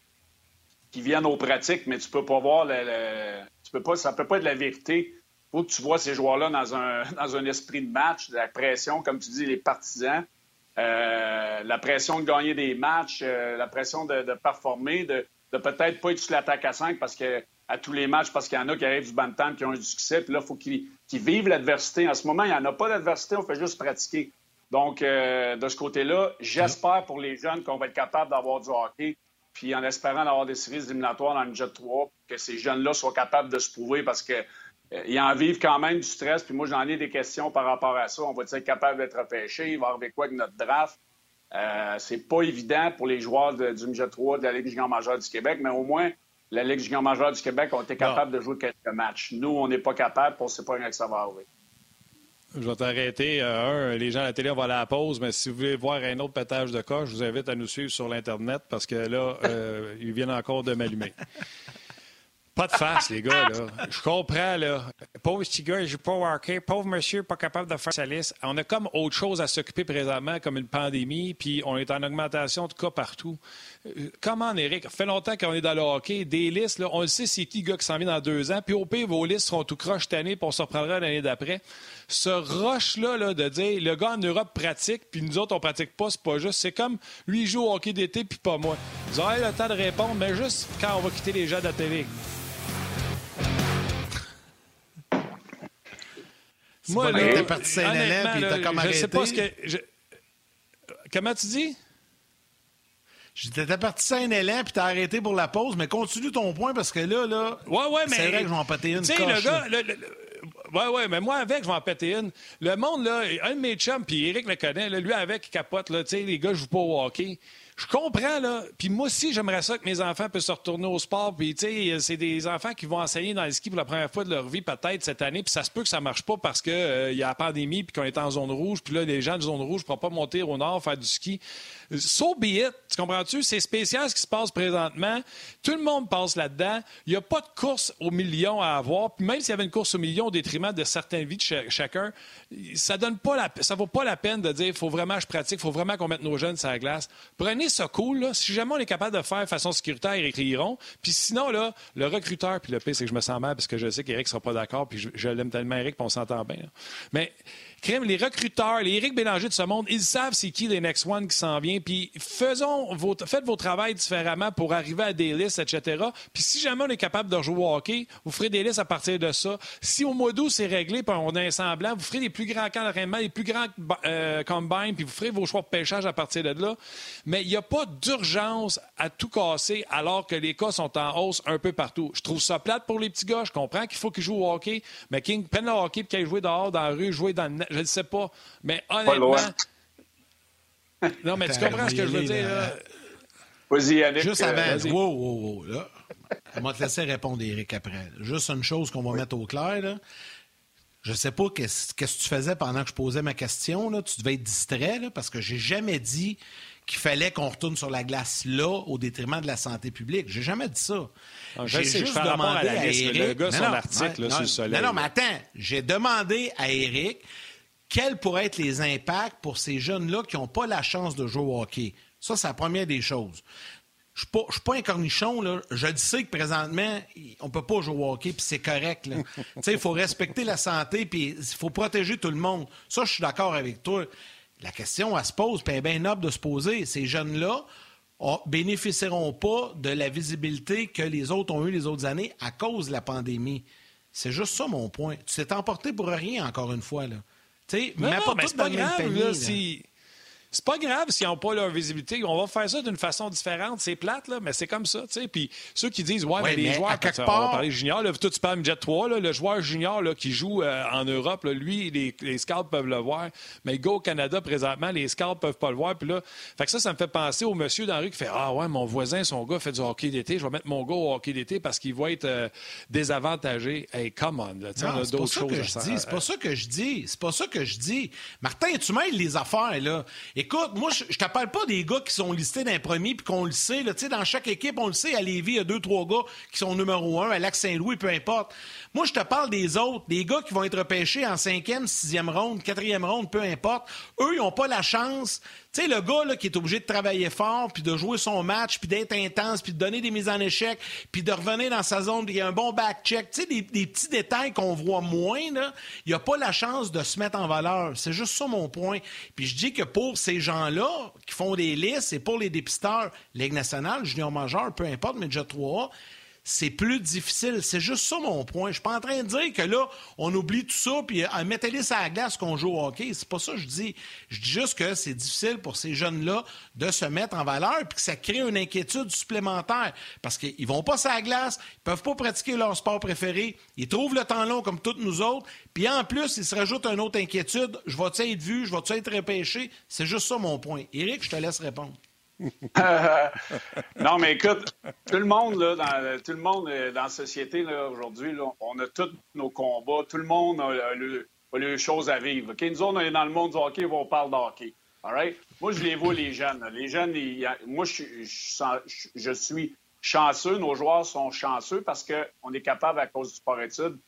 qui viennent aux pratiques, mais tu peux pas voir le, tu peux pas, ça peut pas être la vérité. Il faut que tu vois ces joueurs-là dans un, *laughs* dans un esprit de match, la pression, comme tu dis, les partisans, euh, la pression de gagner des matchs, euh, la pression de, performer, de, peut-être pas être sur l'attaque à 5 parce à tous les matchs, parce qu'il y en a qui arrivent du bantam, qui ont eu du succès, puis là, il faut qu'ils vivent l'adversité. En ce moment, il n'y en a pas d'adversité, on fait juste pratiquer. Donc, euh, de ce côté-là, j'espère pour les jeunes qu'on va être capable d'avoir du hockey, puis en espérant d'avoir des séries éliminatoires dans le Jet 3, que ces jeunes-là soient capables de se prouver parce qu'ils euh, en vivent quand même du stress. Puis moi, j'en ai des questions par rapport à ça. On va être capable d'être repêché? Il va arriver quoi avec notre draft? Euh, c'est pas évident pour les joueurs du Midget 3 de la Ligue junior majeure du Québec, mais au moins, la Ligue junior majeure du Québec ont été capables de jouer quelques matchs. Nous, on n'est pas capable, on ne sait pas quand ça va arriver. Je vais t'arrêter. Euh, un, les gens à la télé, vont aller à la pause, mais si vous voulez voir un autre pétage de coche, je vous invite à nous suivre sur l'Internet parce que là, euh, *laughs* ils viennent encore de m'allumer. Pas de face, les gars, là. Je comprends, là. Pauvre petit gars, il joue pas au hockey. Pauvre monsieur, pas capable de faire sa liste. On a comme autre chose à s'occuper présentement, comme une pandémie, puis on est en augmentation de cas partout. Euh, comment, Eric? Ça fait longtemps qu'on est dans le hockey. Des listes, là, on le sait, c'est qui gars qui s'en vient dans deux ans. Puis au pire, vos listes seront tout croche cette année, puis on se reprendra l'année d'après. Ce rush-là, là, de dire, le gars en Europe pratique, puis nous autres, on pratique pas, c'est pas juste. C'est comme, lui, il joue au hockey d'été, puis pas moi. Vous aurez le temps de répondre, mais juste quand on va quitter les gens de la télé. Moi, là, t'es parti Saint-Hélène, puis t'as comme arrêté. Sais pas ce que, Comment tu dis? J'étais parti Saint-Hélène, puis t'as arrêté pour la pause, mais continue ton point, parce que là, là, ouais, ouais, c'est vrai que je vais en péter une Tu sais, le gars... Oui, oui, mais moi, avec, je vais en péter une. Le monde, là, un de mes chums, puis Eric le connaît, lui, avec, il capote, là, tu sais, les gars, je joue pas au hockey. Je comprends, là. Puis moi aussi, j'aimerais ça que mes enfants puissent se retourner au sport. Puis, tu sais, c'est des enfants qui vont enseigner dans les skis pour la première fois de leur vie, peut-être, cette année. Puis ça se peut que ça marche pas parce qu'il euh, y a la pandémie, puis qu'on est en zone rouge. Puis là, les gens de zone rouge ne pourront pas monter au nord, faire du ski. So be it. Tu comprends-tu? C'est spécial ce qui se passe présentement. Tout le monde passe là-dedans. Il n'y a pas de course au million à avoir. Puis même s'il y avait une course au million au détriment de certaines vies de chacun, ça donne pas la, ça vaut pas la peine de dire il faut vraiment que je pratique, il faut vraiment qu'on mette nos jeunes sur la glace. Prenez ça cool. Là. Si jamais on est capable de faire de façon sécuritaire, Éric Liron. Puis sinon, là, le recruteur, puis le pire, c'est que je me sens mal parce que je sais qu'Éric ne sera pas d'accord, puis je, l'aime tellement, Éric, puis on s'entend bien. Mais crème, les recruteurs, les Éric Bélanger de ce monde, ils savent c'est qui les next one qui s'en vient. Puis faisons vos, faites vos travails différemment pour arriver à des listes, etc. Puis si jamais on est capable de jouer au hockey, vous ferez des listes à partir de ça. Si au mois d'août c'est réglé, puis on a un semblant, vous ferez les plus grands camps d'entraînement, les plus grands euh, combines, puis vous ferez vos choix de pêchage à partir de là. Mais il n'y a pas d'urgence à tout casser alors que les cas sont en hausse un peu partout. Je trouve ça plate pour les petits gars. Je comprends qu'il faut qu'ils jouent au hockey, mais qu'ils prennent le hockey et qu'ils jouer dehors, dans la rue, jouer dans le je ne sais pas. Mais honnêtement. *laughs* non, mais tu comprends ce que je veux dire, Vas-y, Yannick. Juste avant. Euh, wow, wow, wow. Là. On va te laisser répondre, Eric, après. Juste une chose qu'on va mettre au clair. Là. Je sais pas qu'est-ce que tu faisais pendant que je posais ma question. Là. Tu devais être distrait là, parce que j'ai jamais dit qu'il fallait qu'on retourne sur la glace là au détriment de la santé publique. J'ai jamais dit ça. Ah, j'ai juste demandé à, Eric. Le gars, son article sur le soleil. Non, non, mais attends. J'ai demandé à Eric quels pourraient être les impacts pour ces jeunes-là qui n'ont pas la chance de jouer au hockey? Ça, c'est la première des choses. Je ne suis pas un cornichon. Là. Je sais que présentement, on ne peut pas jouer au hockey, puis c'est correct. *laughs* Il faut respecter la santé, puis il faut protéger tout le monde. Ça, je suis d'accord avec toi. La question, elle se pose, puis elle est bien noble de se poser. Ces jeunes-là bénéficieront pas de la visibilité que les autres ont eu les autres années à cause de la pandémie. C'est juste ça mon point. Tu t'es emporté pour rien, encore une fois. Là. Mais pas mais c'est pas grave, si... C'est pas grave s'ils n'ont pas leur visibilité. On va faire ça d'une façon différente. C'est plate, là, mais c'est comme ça. Puis ceux qui disent, ouais, mais les joueurs, quelque part... on va parler junior, là, toi, tu parles Jet 3, là, le joueur junior là, qui joue euh, en Europe, là, lui, les, les, scouts peuvent le voir. Mais go au Canada, présentement, les scouts peuvent pas le voir. Puis là, fait que ça, ça me fait penser au monsieur dans la rue qui fait Ah ouais, mon voisin, son gars fait du hockey d'été, je vais mettre mon gars au hockey d'été parce qu'il va être euh, désavantagé. Hey, come on, là, on a d'autres choses à C'est pas ça que je dis. C'est pas ça que je dis. Martin, tu mêles les affaires, là. Écoute, moi, je te parle pas des gars qui sont listés d'un premier puis qu'on le sait. Dans chaque équipe, on le sait, à Lévis, il y a deux, trois gars qui sont numéro un, à Lac-Saint-Louis, peu importe. Moi, je te parle des autres, des gars qui vont être pêchés en cinquième, sixième ronde, quatrième ronde, peu importe. Eux, ils n'ont pas la chance tu sais, le gars là, qui est obligé de travailler fort, puis de jouer son match, puis d'être intense, puis de donner des mises en échec, puis de revenir dans sa zone, il y a un bon back-check. Tu sais, des, petits détails qu'on voit moins, là, il a pas la chance de se mettre en valeur. C'est juste ça mon point. Puis je dis que pour ces gens-là qui font des listes, et pour les dépisteurs, Ligue nationale, junior majeur, peu importe, mais déjà 3A, c'est plus difficile. C'est juste ça mon point. Je suis pas en train de dire que là, on oublie tout ça, puis euh, mettez-les sur la glace qu'on joue au hockey. C'est pas ça que je dis. Je dis juste que c'est difficile pour ces jeunes-là de se mettre en valeur, puis que ça crée une inquiétude supplémentaire. Parce qu'ils vont pas sur la glace, ils peuvent pas pratiquer leur sport préféré, ils trouvent le temps long comme toutes nous autres, puis en plus, il se rajoute une autre inquiétude. Je vais-tu être vu? Je vais-tu être repêché? C'est juste ça mon point. Éric, je te laisse répondre. *laughs* non, mais écoute, tout le monde, là, dans, tout le monde euh, dans la société aujourd'hui, on a tous nos combats, tout le monde a, les choses à vivre. Nous autres, on est dans le monde du hockey, on parle de hockey. Moi, je les vois, les jeunes. Les jeunes, moi, je, je, suis chanceux, nos joueurs sont chanceux parce qu'on est capable, à cause du sport-études,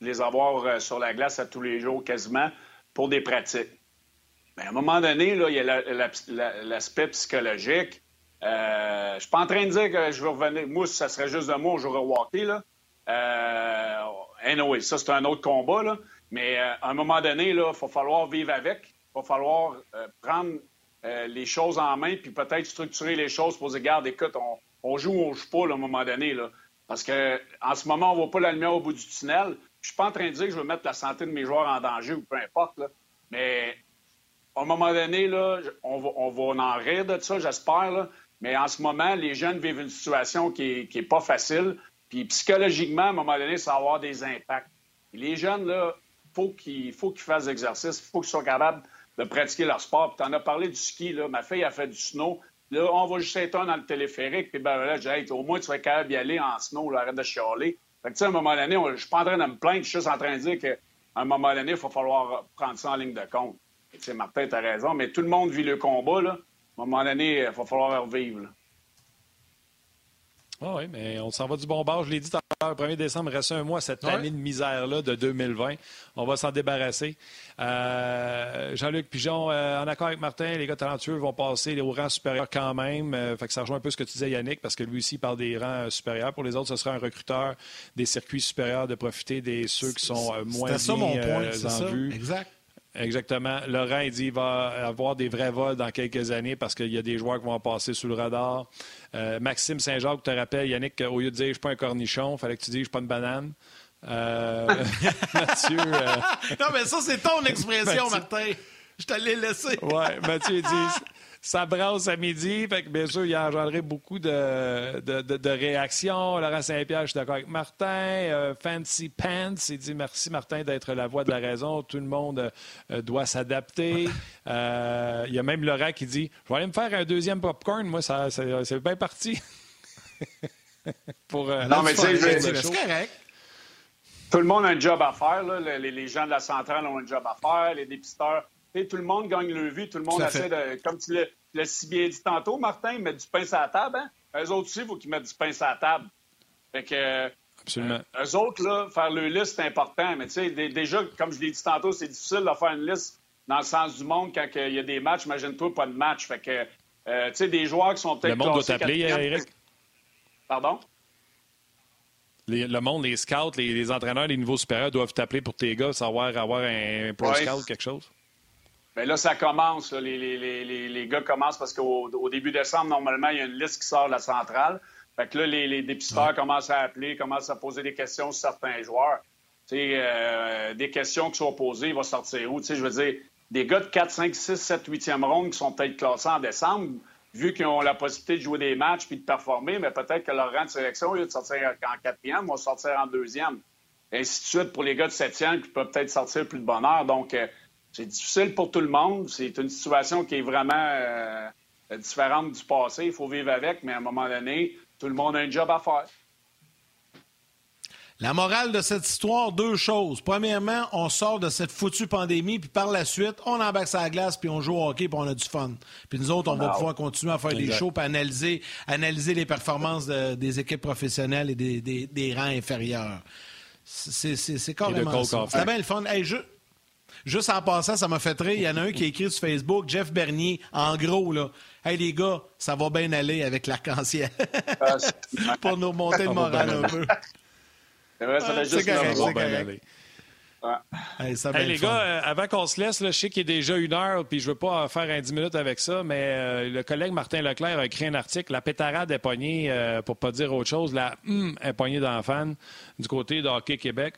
de les avoir euh, sur la glace à tous les jours quasiment pour des pratiques. Mais à un moment donné, là, il y a l'aspect psychologique. Euh, je ne suis pas en train de dire que je vais revenir. Moi, ça serait juste moi, je j'aurais walké. Là. Euh, anyway, ça, c'est un autre combat. Mais euh, à un moment donné, il va falloir vivre avec. Il va falloir euh, prendre les choses en main puis peut-être structurer les choses pour dire, regarde, écoute, on, joue ou on joue pas à un moment donné. Parce qu'en ce moment, on ne voit pas la lumière au bout du tunnel. Je ne suis pas en train de dire que je veux mettre la santé de mes joueurs en danger ou peu importe. Mais à un moment donné, là, on, va, on en rire de ça, j'espère. Mais en ce moment, les jeunes vivent une situation qui n'est pas facile. Puis psychologiquement, à un moment donné, ça va avoir des impacts. les jeunes, là, faut qu'il faut qu'ils fassent l'exercice, il faut qu'ils soient capables de pratiquer leur sport. Puis tu en as parlé du ski, là. ma fille a fait du snow. Là, on va juste un dans le téléphérique, puis ben là, j'ai au moins tu vas capable d'y aller en snow, là, arrête de chialer. Fait que, à un moment donné, je suis pas en train de me plaindre, je suis juste en train de dire qu'à un moment donné, il va falloir prendre ça en ligne de compte. C'est Martin, tu as raison, mais tout le monde vit le combat. Là. À un moment donné, il va falloir revivre. Ah oui, mais on s'en va du bon bord. Je l'ai dit tout à l'heure, le 1er décembre, il reste un mois, cette année de misère-là de 2020. On va s'en débarrasser. Euh, Jean-Luc Pigeon, euh, en accord avec Martin, les gars talentueux vont passer au rang supérieur quand même. Euh, fait que ça rejoint un peu ce que tu disais, Yannick, parce que lui aussi parle des rangs supérieurs. Pour les autres, ce sera un recruteur des circuits supérieurs de profiter des ceux qui sont moins bien ça, mon point, en vue. Exact. Exactement. Laurent, il dit qu'il va avoir des vrais vols dans quelques années parce qu'il y a des joueurs qui vont passer sous le radar. Euh, Maxime Saint-Jacques te rappelle, Yannick, au lieu de dire je ne suis pas un cornichon, il fallait que tu dises je ne suis pas une banane. Euh, *laughs* Mathieu. Euh, non, mais ça, c'est ton *laughs* expression, Martin. Je t'allais laisser. oui, Mathieu dit *laughs* ça brasse à midi. Fait que, bien sûr, il a engendré beaucoup de, de, réactions. Laurent Saint-Pierre, je suis d'accord avec Martin. Euh, Fancy Pants, il dit merci, Martin, d'être la voix de la raison. Tout le monde euh, doit s'adapter. Euh, il y a même Laurent qui dit Je vais aller me faire un deuxième popcorn. Moi, ça, c'est bien parti. *laughs* Pour, non, mais tu sais, c'est correct. Tout le monde a un job à faire. Les, les, gens de la centrale ont un job à faire. Les dépisteurs tout le monde gagne le vie, tout le monde essaie de, comme tu l'as si bien dit tantôt, Martin, mettre du pain sur la table. Hein? Eux autres aussi, il faut qu'ils mettent du pain sur la table. Fait que, Absolument. Euh, eux autres, là, faire le liste, c'est important. Mais tu sais, déjà, comme je l'ai dit tantôt, c'est difficile de faire une liste dans le sens du monde quand il y a des matchs. Imagine-toi, pas de match. Fait que, euh, tu sais, des joueurs qui sont peut-être. Le monde doit t'appeler, Eric. Pardon? le monde, les scouts, les, entraîneurs des niveaux supérieurs doivent t'appeler pour tes gars, savoir avoir un pro scout, quelque chose. Bien là, ça commence. Les, les, les, gars commencent parce qu'au au début décembre, normalement, il y a une liste qui sort de la centrale. Fait que là, les, dépisteurs commencent à appeler, commencent à poser des questions sur certains joueurs. Tu sais, euh, des questions qui sont posées, il va sortir où? Tu sais, je veux dire, des gars de 4, 5, 6, 7, 8e ronde qui sont peut-être classés en décembre, vu qu'ils ont la possibilité de jouer des matchs puis de performer, mais peut-être que leur rang de sélection, au lieu de sortir en quatrième, vont sortir en deuxième. Et ainsi de suite pour les gars de septième qui peuvent peut-être sortir plus de bonheur. Donc, euh, c'est difficile pour tout le monde. C'est une situation qui est vraiment euh, différente du passé. Il faut vivre avec, mais à un moment donné, tout le monde a un job à faire. La morale de cette histoire, deux choses. Premièrement, on sort de cette foutue pandémie, puis par la suite, on embarque sa glace, puis on joue au hockey, puis on a du fun. Puis nous autres, on va pouvoir continuer à faire des shows, puis analyser, analyser les performances des équipes professionnelles et des, rangs inférieurs. C'est carrément ça. C'est bien le fun. Juste en passant, ça m'a fait rire. Il y en a un qui a écrit sur Facebook, Jeff Bernier, en gros, là. Hey les gars, ça va bien aller avec l'arc-en-ciel. *laughs* Pour nous monter le moral un peu. C'est vrai, ça va juste bien aller. Hey, les gars, euh, avant qu'on se laisse, je sais qu'il est déjà une heure, puis je veux pas faire un 10 minutes avec ça, mais euh, le collègue Martin Leclerc a écrit un article. La pétarade est poignée, euh, pour pas dire autre chose, la hum est poignée dans du côté de Hockey Québec.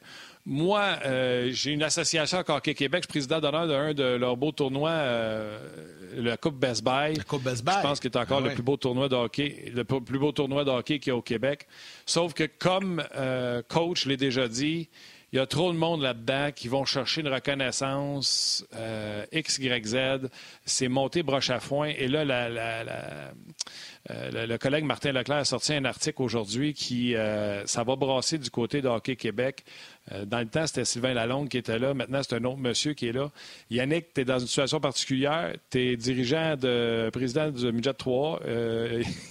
Moi, euh, j'ai une association avec Hockey Québec. Je suis président d'honneur d'un de leurs beaux tournois, euh, la Coupe Best Buy. La Coupe Best Buy. Je pense que c'est encore ah le plus beau tournoi de hockey, le plus beau tournoi de hockey qu'il y a au Québec. Sauf que, comme euh, coach l'ai déjà dit, il y a trop de monde là-dedans qui vont chercher une reconnaissance euh, X, Y, Z. C'est monté broche à foin. Et là, euh, le, collègue Martin Leclerc a sorti un article aujourd'hui qui, euh, ça va brasser du côté de Hockey Québec. Dans le temps, c'était Sylvain Lalonde qui était là. Maintenant, c'est un autre monsieur qui est là. Yannick, tu es dans une situation particulière. Tu es dirigeant de président du Midget 3.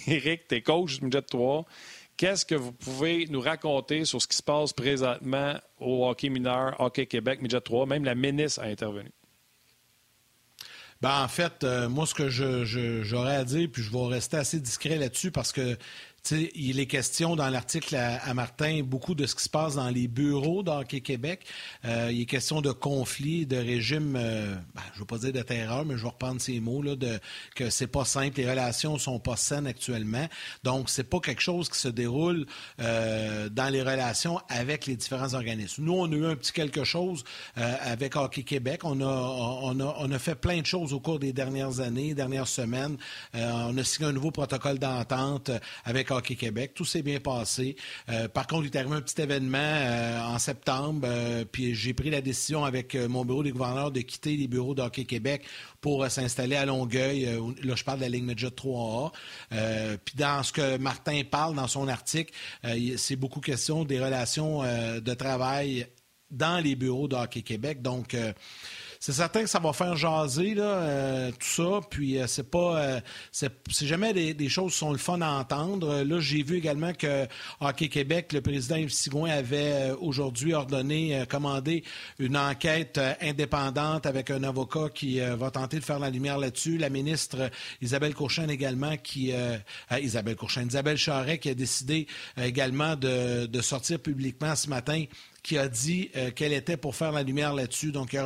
Eric, tu es coach du Midget 3. Qu'est-ce que vous pouvez nous raconter sur ce qui se passe présentement au hockey mineur, Hockey Québec, Midget 3? Même la ministre a intervenu. Ben, en fait, euh, moi, ce que j'aurais à dire, puis je vais rester assez discret là-dessus parce que il est question dans l'article à, Martin beaucoup de ce qui se passe dans les bureaux d'Hockey Québec. Euh, il est question de conflits, de régimes, euh, ben, je ne veux pas dire de terreur, mais je vais reprendre ces mots, là, de, que c'est pas simple, les relations sont pas saines actuellement. Donc, c'est pas quelque chose qui se déroule euh, dans les relations avec les différents organismes. Nous, on a eu un petit quelque chose avec Hockey Québec. On a, on, a, on a fait plein de choses au cours des dernières années, dernières semaines. on a signé un nouveau protocole d'entente avec Hockey Québec. Tout s'est bien passé. Euh, par contre, il est arrivé un petit événement euh, en septembre, euh, puis j'ai pris la décision avec mon bureau des gouverneurs de quitter les bureaux d'Hockey Québec pour s'installer à Longueuil. là, je parle de la ligne Medjet 3A. puis dans ce que Martin parle dans son article, c'est beaucoup question des relations de travail dans les bureaux d'Hockey Québec. Donc, c'est certain que ça va faire jaser là, euh, tout ça. Puis euh, c'est pas, euh, c'est, jamais des, choses qui sont le fun à entendre. Là, j'ai vu également que Hockey Québec, le président Yves Sigouin avait aujourd'hui ordonné, commandé une enquête indépendante avec un avocat qui va tenter de faire la lumière là-dessus. La ministre Isabelle Courchain également qui, Isabelle Courchain, Isabelle Charret qui a décidé également de sortir publiquement ce matin qui a dit euh, qu'elle était pour faire la lumière là-dessus. Donc, il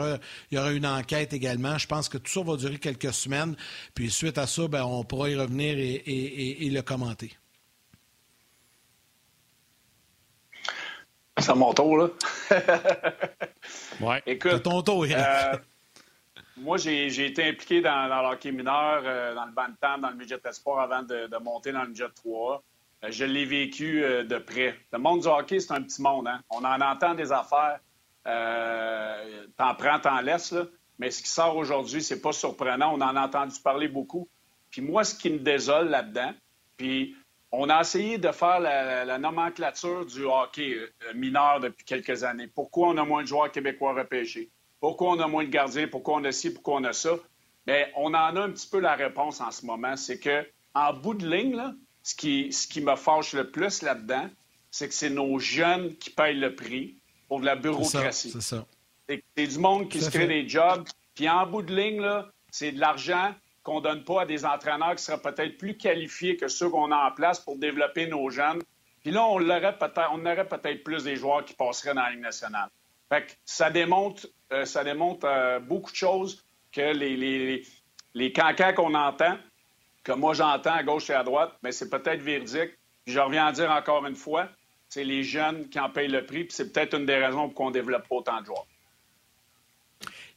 y, aura, une enquête également. Je pense que tout ça va durer quelques semaines. Puis, suite à ça, ben, on pourra y revenir et, le commenter. C'est à mon tour, là. *laughs* oui. Écoute, ton tour, euh, moi, j'ai été impliqué dans, dans l'hockey mineur, euh, dans le bantam, dans le midget sport avant de, de, monter dans le midget 3. Euh, je l'ai vécu euh, de près. Le monde du hockey, c'est un petit monde. Hein? On en entend des affaires. Euh, t'en prends, t'en laisses. Mais ce qui sort aujourd'hui, c'est pas surprenant. On en a entendu parler beaucoup. Puis moi, ce qui me désole là-dedans, puis on a essayé de faire la, nomenclature du hockey mineur depuis quelques années. Pourquoi on a moins de joueurs québécois repêchés? Pourquoi on a moins de gardiens? Pourquoi on a ci? Pourquoi on a ça? Bien, on en a un petit peu la réponse en ce moment. C'est que en bout de ligne, là, ce qui, ce qui me fâche le plus là-dedans, c'est que c'est nos jeunes qui payent le prix pour de la bureaucratie. C'est ça. C'est du monde qui se crée des jobs. Puis en bout de ligne, c'est de l'argent qu'on ne donne pas à des entraîneurs qui seraient peut-être plus qualifiés que ceux qu'on a en place pour développer nos jeunes. Puis là, on, aurait peut-être, on aurait peut-être plus des joueurs qui passeraient dans la Ligue nationale. Fait que ça démontre, euh, ça démontre euh, beaucoup de choses que les, les, les cancans qu'on entend, que moi j'entends à gauche et à droite, mais c'est peut-être véridique. je reviens à dire encore une fois, c'est les jeunes qui en payent le prix, puis c'est peut-être une des raisons pour qu'on développe pas autant de joueurs.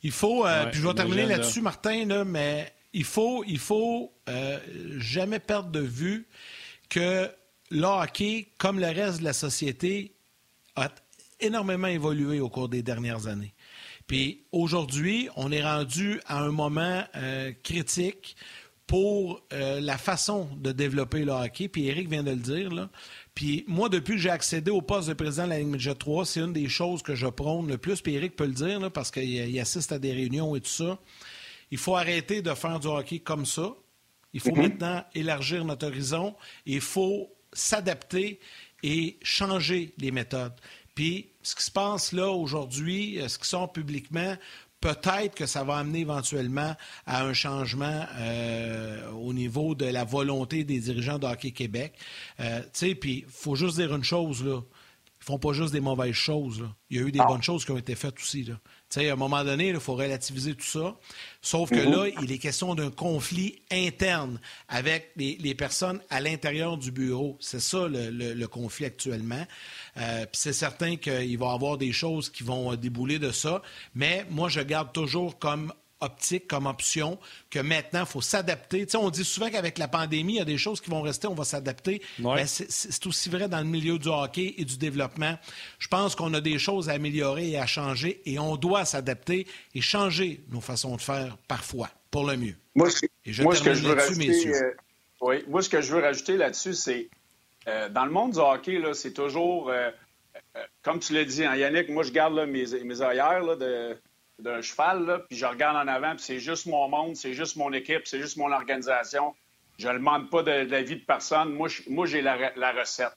Il faut, euh, puis je vais terminer là-dessus, Martin, mais il faut, il faut euh, jamais perdre de vue que le hockey, comme le reste de la société, a énormément évolué au cours des dernières années. Puis aujourd'hui, on est rendu à un moment euh, critique pour euh, la façon de développer le hockey. Puis Eric vient de le dire. Là. Puis moi, depuis que j'ai accédé au poste de président de la Ligue Midget 3, c'est une des choses que je prône le plus. Puis Eric peut le dire là, parce qu'il assiste à des réunions et tout ça. Il faut arrêter de faire du hockey comme ça. Il faut mhm. maintenant élargir notre horizon. Il faut s'adapter et changer les méthodes. Puis ce qui se passe là aujourd'hui, euh, ce qui sort publiquement, peut-être que ça va amener éventuellement à un changement euh, au niveau de la volonté des dirigeants de Hockey Québec. Euh, tu sais, puis il faut juste dire une chose, là. Ils font pas juste des mauvaises choses. Il y a eu des bonnes choses qui ont été faites aussi. Là. à un moment donné, il faut relativiser tout ça. Sauf que là, il est question d'un conflit interne avec les, personnes à l'intérieur du bureau. C'est ça le, conflit actuellement. Euh, c'est certain qu'il va y avoir des choses qui vont débouler de ça. Mais moi, je garde toujours comme optique comme option, que maintenant, il faut s'adapter. on dit souvent qu'avec la pandémie, il y a des choses qui vont rester, on va s'adapter. Mais c'est aussi vrai dans le milieu du hockey et du développement. Je pense qu'on a des choses à améliorer et à changer et on doit s'adapter et changer nos façons de faire parfois pour le mieux. Moi, ce, que je veux rajouter, euh, moi, ce que je veux rajouter là-dessus, c'est euh, dans le monde du hockey, c'est toujours, euh, comme tu l'as dit, hein, Yannick, moi, je garde mes, mes œillères de d'un cheval, là, puis je regarde en avant, puis c'est juste mon monde, c'est juste mon équipe, c'est juste mon organisation. Je ne demande pas de, l'avis de personne. Moi, moi j'ai la, recette.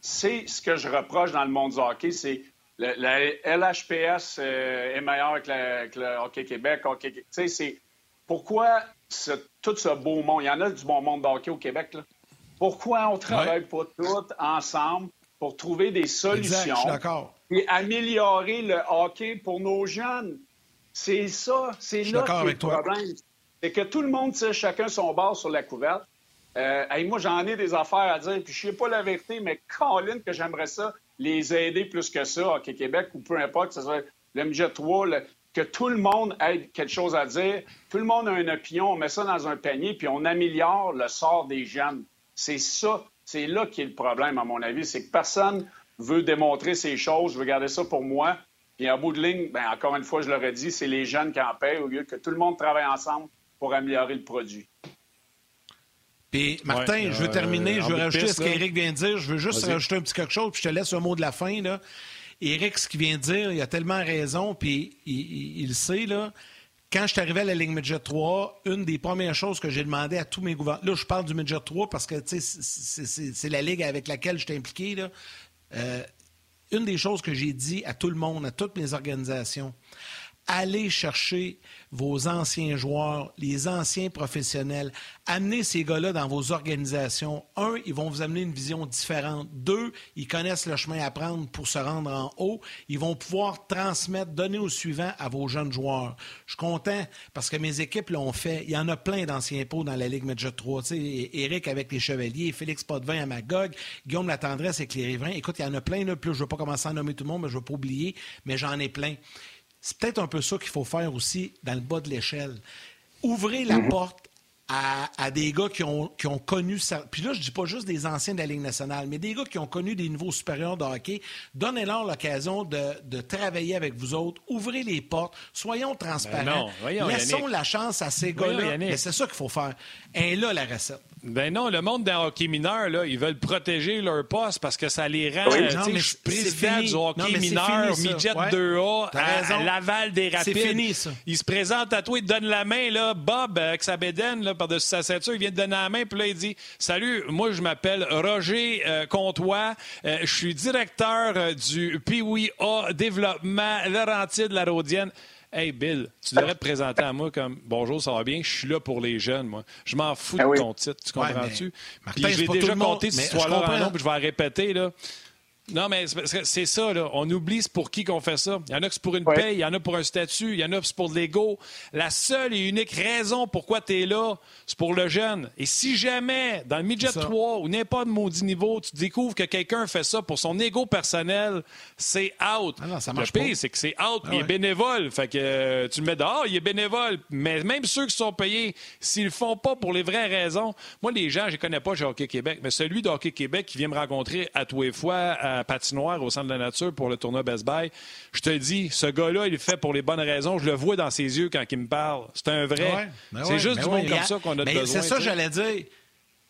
C'est ce que je reproche dans le monde du hockey, c'est la LHPS euh, est meilleure que, le Hockey Québec. Hockey, tu sais, c'est pourquoi tout ce beau monde, il y en a du bon monde de hockey au Québec, là. Pourquoi on travaille pas tous ensemble pour trouver des solutions et améliorer le hockey pour nos jeunes? C'est ça, c'est là qui est le problème. C'est que tout le monde tire chacun son bord sur la couverte. Euh, moi, j'en ai des affaires à dire, puis je sais pas la vérité, mais Colin, que j'aimerais ça les aider plus que ça, Hockey Québec, ou peu importe, que ce soit le MJ 3, que tout le monde ait quelque chose à dire, tout le monde a une opinion, on met ça dans un panier, puis on améliore le sort des jeunes. C'est ça, c'est là qui est le problème, à mon avis, c'est que personne veut démontrer ces choses, je veux garder ça pour moi, et en bout de ligne, ben, encore une fois, je l'aurais dit, c'est les jeunes qui en paient au lieu que tout le monde travaille ensemble pour améliorer le produit. Puis, Martin, je veux terminer, je veux rajouter ce qu'Éric vient de dire. Je veux juste rajouter un petit quelque chose, puis je te laisse un mot de la fin. Là. Eric, ce qu'il vient de dire, il a tellement raison, puis il, le sait, là. Quand je suis arrivé à la Ligue Midget 3, une des premières choses que j'ai demandé à tous mes gouvernements... Là, je parle du Midget 3 parce que c'est la ligue avec laquelle je suis impliqué. Là. Euh, une des choses que j'ai dit à tout le monde, à toutes mes organisations, allez chercher vos anciens joueurs, les anciens professionnels. Amenez ces gars-là dans vos organisations. Un, ils vont vous amener une vision différente. Deux, ils connaissent le chemin à prendre pour se rendre en haut. Ils vont pouvoir transmettre, donner au suivant à vos jeunes joueurs. Je suis content parce que mes équipes l'ont fait. Il y en a plein d'anciens pots dans la Ligue Medjet 3. Tu Eric avec les Chevaliers, Félix Potvin à Magog, Guillaume Latendresse avec les Riverains. Écoute, il y en a plein. Là, plus je ne vais pas commencer à nommer tout le monde, mais je ne vais pas oublier. Mais j'en ai plein. C'est peut-être un peu ça qu'il faut faire aussi dans le bas de l'échelle. Ouvrez la mhm. porte à, des gars qui ont, qui ont connu ça. Puis là, je dis pas juste des anciens de la Ligue nationale, mais des gars qui ont connu des niveaux supérieurs de hockey. Donnez-leur l'occasion de, travailler avec vous autres. Ouvrez les portes. Soyons transparents. Ben Laissons la chance à ces gars-là. Mais c'est ça qu'il faut faire. Et là, la recette. Ben non, le monde d'un hockey mineur, là, ils veulent protéger leur poste parce que ça les rend. Oui, non, je suis président du hockey mineur, midget 2A, à, Laval des Rapides. C'est fini, ça. Il se présente à toi, il te donne la main, là, Bob, avec sa bédaine, là, par-dessus sa ceinture, il vient te donner la main, puis là, il dit Salut, moi, je m'appelle Roger euh, Comtois, euh, je suis directeur euh, du Piwi A Développement Laurentide la Rodienne. Hey Bill, tu devrais te présenter à moi comme Bonjour, ça va bien, je suis là pour les jeunes, moi. Je m'en fous ah de ton titre, tu comprends-tu? puis j'ai déjà compté cette histoire-là en puis je vais la répéter. Là. Non, mais c'est ça, là. On oublie pour qui qu'on fait ça. Il y en a que c'est pour une paye, il y en a pour un statut, il y en a que c'est pour de l'ego. La seule et unique raison pourquoi tu es là, c'est pour le jeune. Et si jamais, dans le midget 3 ou n'importe maudit niveau, tu découvres que quelqu'un fait ça pour son ego personnel, c'est out. Ah non, ça marche le pire, c'est que c'est out, ah il est bénévole. Fait que euh, tu le mets dehors, il est bénévole. Mais même ceux qui sont payés, s'ils le font pas pour les vraies raisons, moi, les gens, je les connais pas chez Hockey Québec, mais celui de Hockey Québec qui vient me rencontrer à tous les fois à patinoire au centre de la nature pour le tournoi Best Buy, je te dis, ce gars-là, il le fait pour les bonnes raisons. Je le vois dans ses yeux quand il me parle. C'est un vrai. Ben c'est juste ben du monde comme ça qu'on a mais besoin. C'est ça, j'allais dire.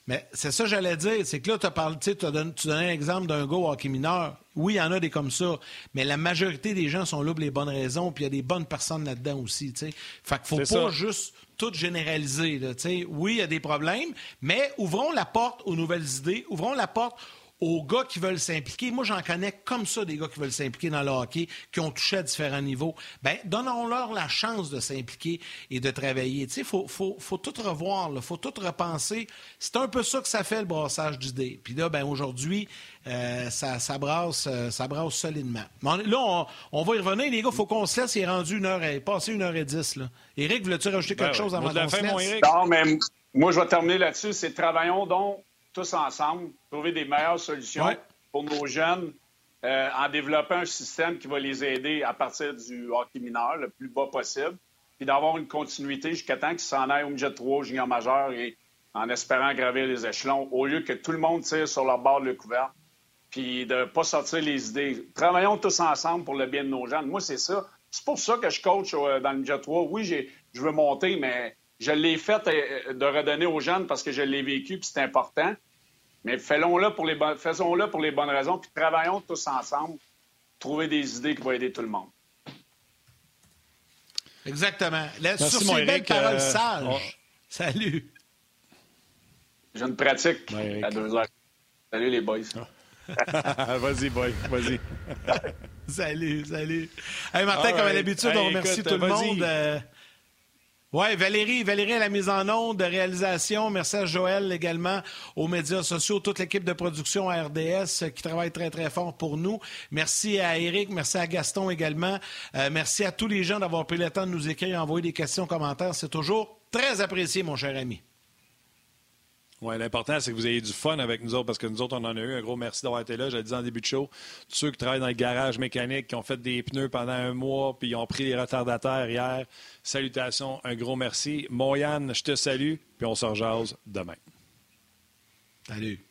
Mais c'est ça, j'allais dire. C'est que là, as parlé, tu donnes, tu donnais l'exemple d'un gars hockey mineur. Oui, il y en a des comme ça. Mais la majorité des gens sont là pour les bonnes raisons. Puis il y a des bonnes personnes là-dedans aussi. T'sais. Fait qu'il faut pas juste tout généraliser. Là, oui, il y a des problèmes. Mais ouvrons la porte aux nouvelles idées. Ouvrons la porte aux gars qui veulent s'impliquer. Moi, j'en connais comme ça des gars qui veulent s'impliquer dans le hockey, qui ont touché à différents niveaux. Ben, donnons-leur la chance de s'impliquer et de travailler. Tu sais, faut, faut, faut tout revoir, il faut tout repenser. C'est un peu ça que ça fait le brassage d'idées. Puis là, ben aujourd'hui, euh, ça, ça, brasse, euh, ça brasse solidement. là, on, va y revenir, les gars. Faut qu'on se laisse. Il est rendu une heure, et, passé une heure et dix. Là. Éric, voulais-tu rajouter quelque ben chose avant de la fin, mon Éric? Non, mais moi, je vais terminer là-dessus. C'est travaillons donc tous ensemble, trouver des meilleures solutions pour nos jeunes euh, en développant un système qui va les aider à partir du hockey mineur le plus bas possible, puis d'avoir une continuité jusqu'à temps qu'ils s'en aillent au midget 3, au junior majeur et en espérant gravir les échelons, au lieu que tout le monde tire sur leur bord de couvert, puis de ne pas sortir les idées. Travaillons tous ensemble pour le bien de nos jeunes. Moi, c'est ça. C'est pour ça que je coach euh, dans le midget 3. Oui, je veux monter, mais je l'ai fait euh, de redonner aux jeunes parce que je l'ai vécu, puis c'est important. Mais faisons-le pour, les faisons-le pour les bonnes raisons, puis travaillons tous ensemble, trouver des idées qui vont aider tout le monde. Exactement. Merci, sur ces belles paroles euh, sages. Salut. Je ne pratique à deux heures. Salut les boys. *laughs* vas-y, boy, vas-y. *laughs* salut, salut. Hey, Martin, comme à l'habitude, on remercie tout le monde. Euh, oui, Valérie, Valérie à la mise en onde de réalisation. Merci à Joël également aux médias sociaux, toute l'équipe de production à RDS qui travaille très, très fort pour nous. Merci à Eric, merci à Gaston également. Euh, merci à tous les gens d'avoir pris le temps de nous écrire et envoyer des questions, commentaires. C'est toujours très apprécié, mon cher ami. Oui, l'important, c'est que vous ayez du fun avec nous autres, parce que nous autres, on en a eu. Un gros merci d'avoir été là. Je l'ai dit en début de show. Tous ceux qui travaillent dans le garage mécanique, qui ont fait des pneus pendant un mois, puis ils ont pris les retardataires hier. Salutations, un gros merci. Moyane, je te salue, puis on se rejase demain. Salut.